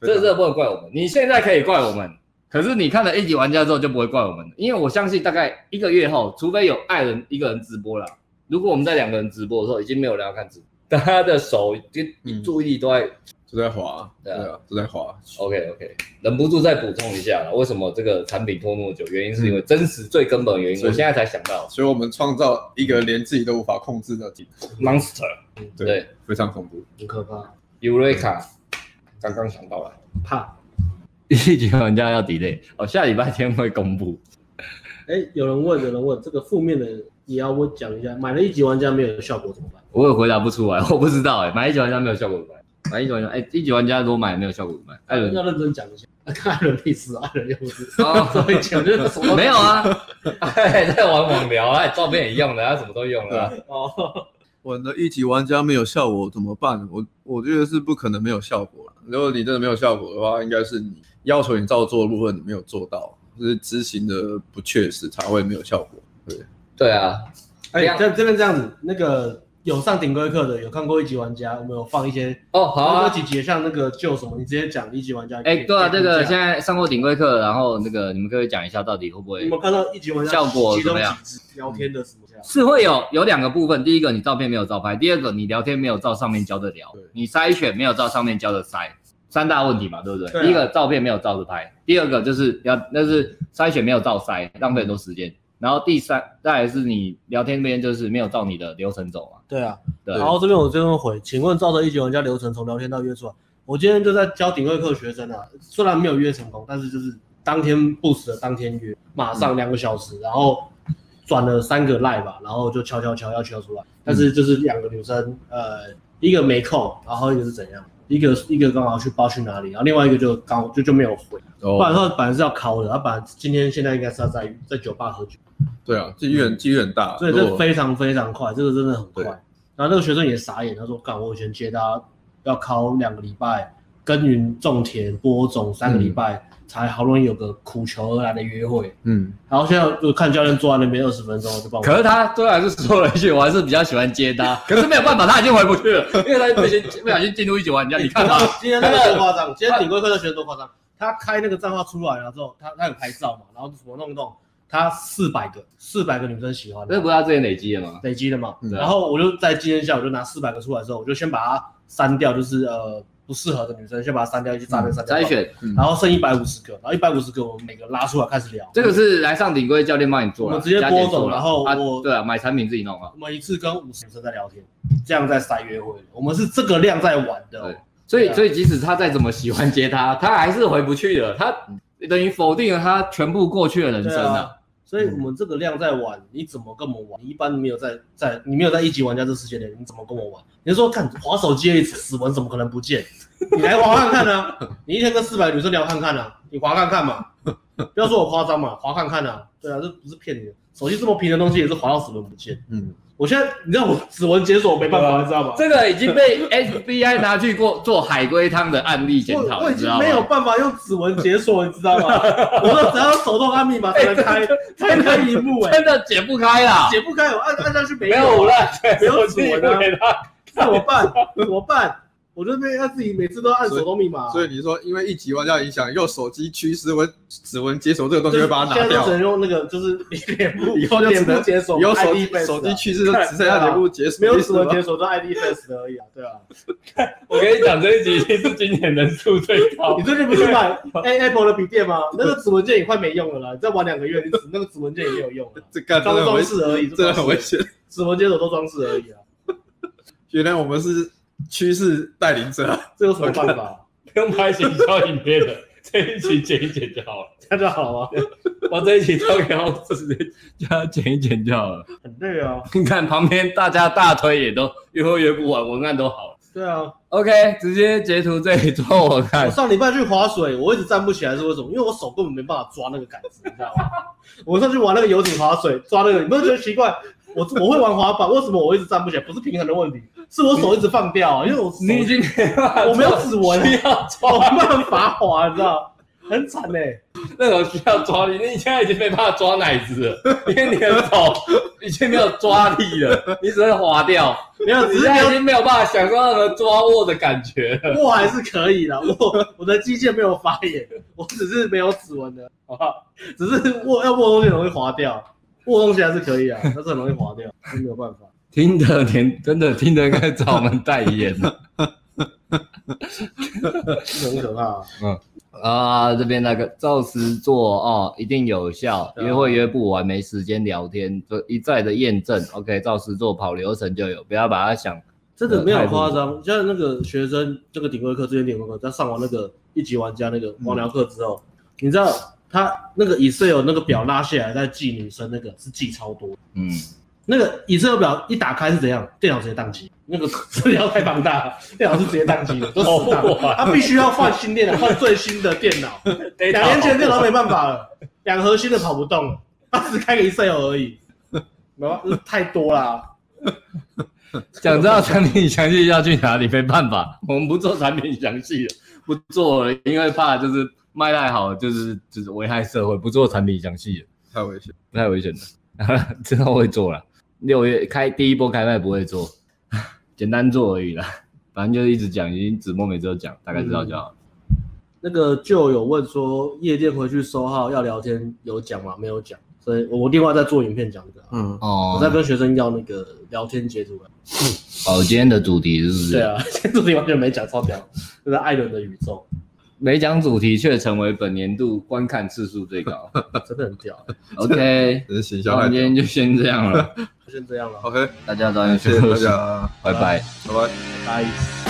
对，这这不能怪我们。你现在可以怪我们，可是你看了一级玩家之后就不会怪我们了，因为我相信大概一个月后，除非有爱人一个人直播了，如果我们在两个人直播的时候，已经没有人要看直播。大家的手跟你注意力都在、嗯、都在滑，对啊，都在滑。OK OK，忍不住再补充一下了，为什么这个产品拖那么久？原因是因为真实最根本的原因，嗯、我现在才想到。所以我们创造一个连自己都无法控制的 monster，对，对非常恐怖，很可怕。Eureka，刚刚想到了，怕一级玩家要 delay，哦，下礼拜天会公布。哎，有人问，有人问，这个负面的也要我讲一下，买了一级玩家没有效果怎么办？我也回答不出来，我不知道哎、欸，买一级玩家没有效果怎么办？买一级玩家，哎、欸，一级玩家如果买没有效果怎么办？艾伦要认真讲一下，看 艾伦历史，艾伦又不是 哦，所以讲就是什么没有啊，在玩网聊啊，照片也用了，他什么都用了、啊。哦，我的一级玩家没有效果怎么办？我我觉得是不可能没有效果了。如果你真的没有效果的话，应该是你要求你照做的部分你没有做到。就是执行的不确实才会没有效果。对，对啊。哎、欸，这这边这样子，那个有上顶规课的，有看过一级玩家，我们有放一些哦，好啊，几节像那个旧什么，你直接讲一级玩家。哎、欸，对啊，这个现在上过顶规课，然后那个你们可以讲一下到底会不会？你们看到一级玩家效果怎么样？聊天的什么样？是会有有两个部分，第一个你照片没有照拍，第二个你聊天没有照上面教的聊，你筛选没有照上面教的筛。三大问题嘛，对不对？对啊、第一个照片没有照着拍，第二个就是要那是筛选没有照筛，浪费很多时间。然后第三，再来是你聊天那边就是没有照你的流程走嘛。对啊，对。然后这边我这边回，请问照着一级玩家流程从聊天到约出来，我今天就在教顶会课学生啊，虽然没有约成功，但是就是当天 boost 的当天约，马上两个小时，嗯、然后转了三个 live 吧，然后就敲敲敲要敲出来，但是就是两个女生，呃，一个没空，然后一个是怎样？一个一个刚好去包去哪里，然后另外一个就刚就就没有回。哦，不然说本来是要考的，他本来今天现在应该是要在在酒吧喝酒。对啊，机遇很机遇很大，所以这非常非常快，这个真的很快。然后那个学生也傻眼，他说：“干，我以前接他要考两个礼拜，耕耘种田播种三个礼拜。嗯”才好不容易有个苦求而来的约会，嗯，然后现在就看教练坐在那边二十分钟就帮我。可是他最后还是说了一句，我还是比较喜欢接他。可是没有办法，他已经回不去了，因为他不小心不小心进入一九玩家。你看他 今天那个多夸张，今天顶规课的学生多夸张。他开那个账号出来了之后，他他有拍照嘛，然后怎么弄弄，他四百个四百个女生喜欢。这不是他之前累积的吗？累积的嘛。然后我就在今天下午就拿四百个出来之后，我就先把它删掉，就是呃。不适合的女生，先把它删掉，一去诈骗删掉。筛选，然后剩一百五十个，然后一百五十个，我们每个拉出来开始聊。这个是来上顶规教练帮你做，我们直接播种，然后我，对啊，买产品自己弄啊。我们一次跟五十女生在聊天，这样在筛约会，我们是这个量在玩的。对，所以所以即使他再怎么喜欢接他，他还是回不去了。他等于否定了他全部过去的人生啊。所以我们这个量在玩，你怎么跟我们玩？你一般没有在在，你没有在一级玩家这世界里，你怎么跟我玩？你说看滑手机，指纹怎么可能不见？你来滑看看啊！你一天跟四百女生聊看看啊！你滑看看嘛，不要说我夸张嘛，滑看看啊！对啊，这不是骗你的，手机这么平的东西也是滑到指纹不见。嗯。我现在你知道我指纹解锁没办法，你知道吗？这个已经被 FBI 拿去过做海龟汤的案例检讨，我已经没有办法用指纹解锁，你知道吗？我说只要手动按密码才能开，才能开屏幕，哎，真的解不开啦，解不开，我按按下去没有了，没有指纹了，怎么办？怎么办？我就被他自己每次都按手动密码，所以你说因为一级玩家影响，用手机驱使我指纹解锁这个东西会把它拿掉。现在只能用那个就是脸部，以后就只能解锁。有手机手机驱使就只剩下脸部解锁，没有指纹解锁，就 ID face 而已啊，对啊。我跟你讲，这一集是今年人数最高。你最近不是买 Apple 的笔电吗？那个指纹键也快没用了啦，你再玩两个月，你指那个指纹键也没有用了。这干装装饰而已，这很危险。指纹解锁都装饰而已啊。原来我们是。趋势带领者，这有什么办法？不用拍行销影片的，这一期剪一剪就好了，这样就好了吗？我这一期交给我直接叫他剪一剪就好了。很累啊！你看旁边大家大推也都约会约不完，文案都好了。对啊，OK，直接截图这里做我看。我上礼拜去划水，我一直站不起来，是为什么？因为我手根本没办法抓那个杆子，你知道吗？我上去玩那个游艇划水，抓那个，你不会觉得奇怪？我我会玩滑板，为什么我一直站不起来？不是平衡的问题，是我手一直放掉，因为我你已经我没有指纹，需要抓，我没办法滑，你知道？很惨嘞，那种需要抓力，你现在已经没办法抓奶子了，因为你的手已经没有抓力了，你只会滑掉，没有，只是已经没有办法享受那个抓握的感觉了。握还是可以的，我我的肌腱没有发炎，我只是没有指纹的，好不好？只是握要握东西容易滑掉。握东西还是可以啊，但是很容易滑掉，真没有办法。听的连真的听的应该找我们代言了，很可怕、啊。嗯啊，这边那个照实做哦，一定有效。约会约不完，没时间聊天，就一再的验证。OK，照实做跑流程就有，不要把它想真的没有夸张。像那个学生，这个顶规课，之前顶规课，在上完那个一级玩家那个网聊课之后，嗯、你知道？他那个 Excel 那个表拉下来再记女生那个是记超多，嗯，那个 Excel 表一打开是怎样？电脑直接宕机，那个资料太庞大了，电脑是直接宕机的，都死档。他必须要换新电脑，换最新的电脑。两年前的电脑没办法了，两核心的跑不动，他只开个 Excel 而已，没办法，太多啦。想知道产品详细要去哪里？没办法，我们不做产品详细的，不做了，因为怕就是。卖太好就是就是危害社会，不做产品详细，太危险，太危险了。之后会做了，六月开第一波开卖不会做，简单做而已啦。反正就一直讲，已经子墨每次都讲，大概知道就好。嗯、那个就有问说夜店回去收号要聊天有讲吗？没有讲，所以我另外在做影片讲这个。嗯哦，我在跟学生要那个聊天截图。哦，今天的主题是不是？对啊，今天主题完全没讲，超屌，就是艾伦的宇宙。没讲主题却成为本年度观看次数最高，真的很屌。OK，那今天就先这样了，就 先这样了。OK，大家早点休息，谢谢大家，拜。拜，拜。拜，拜。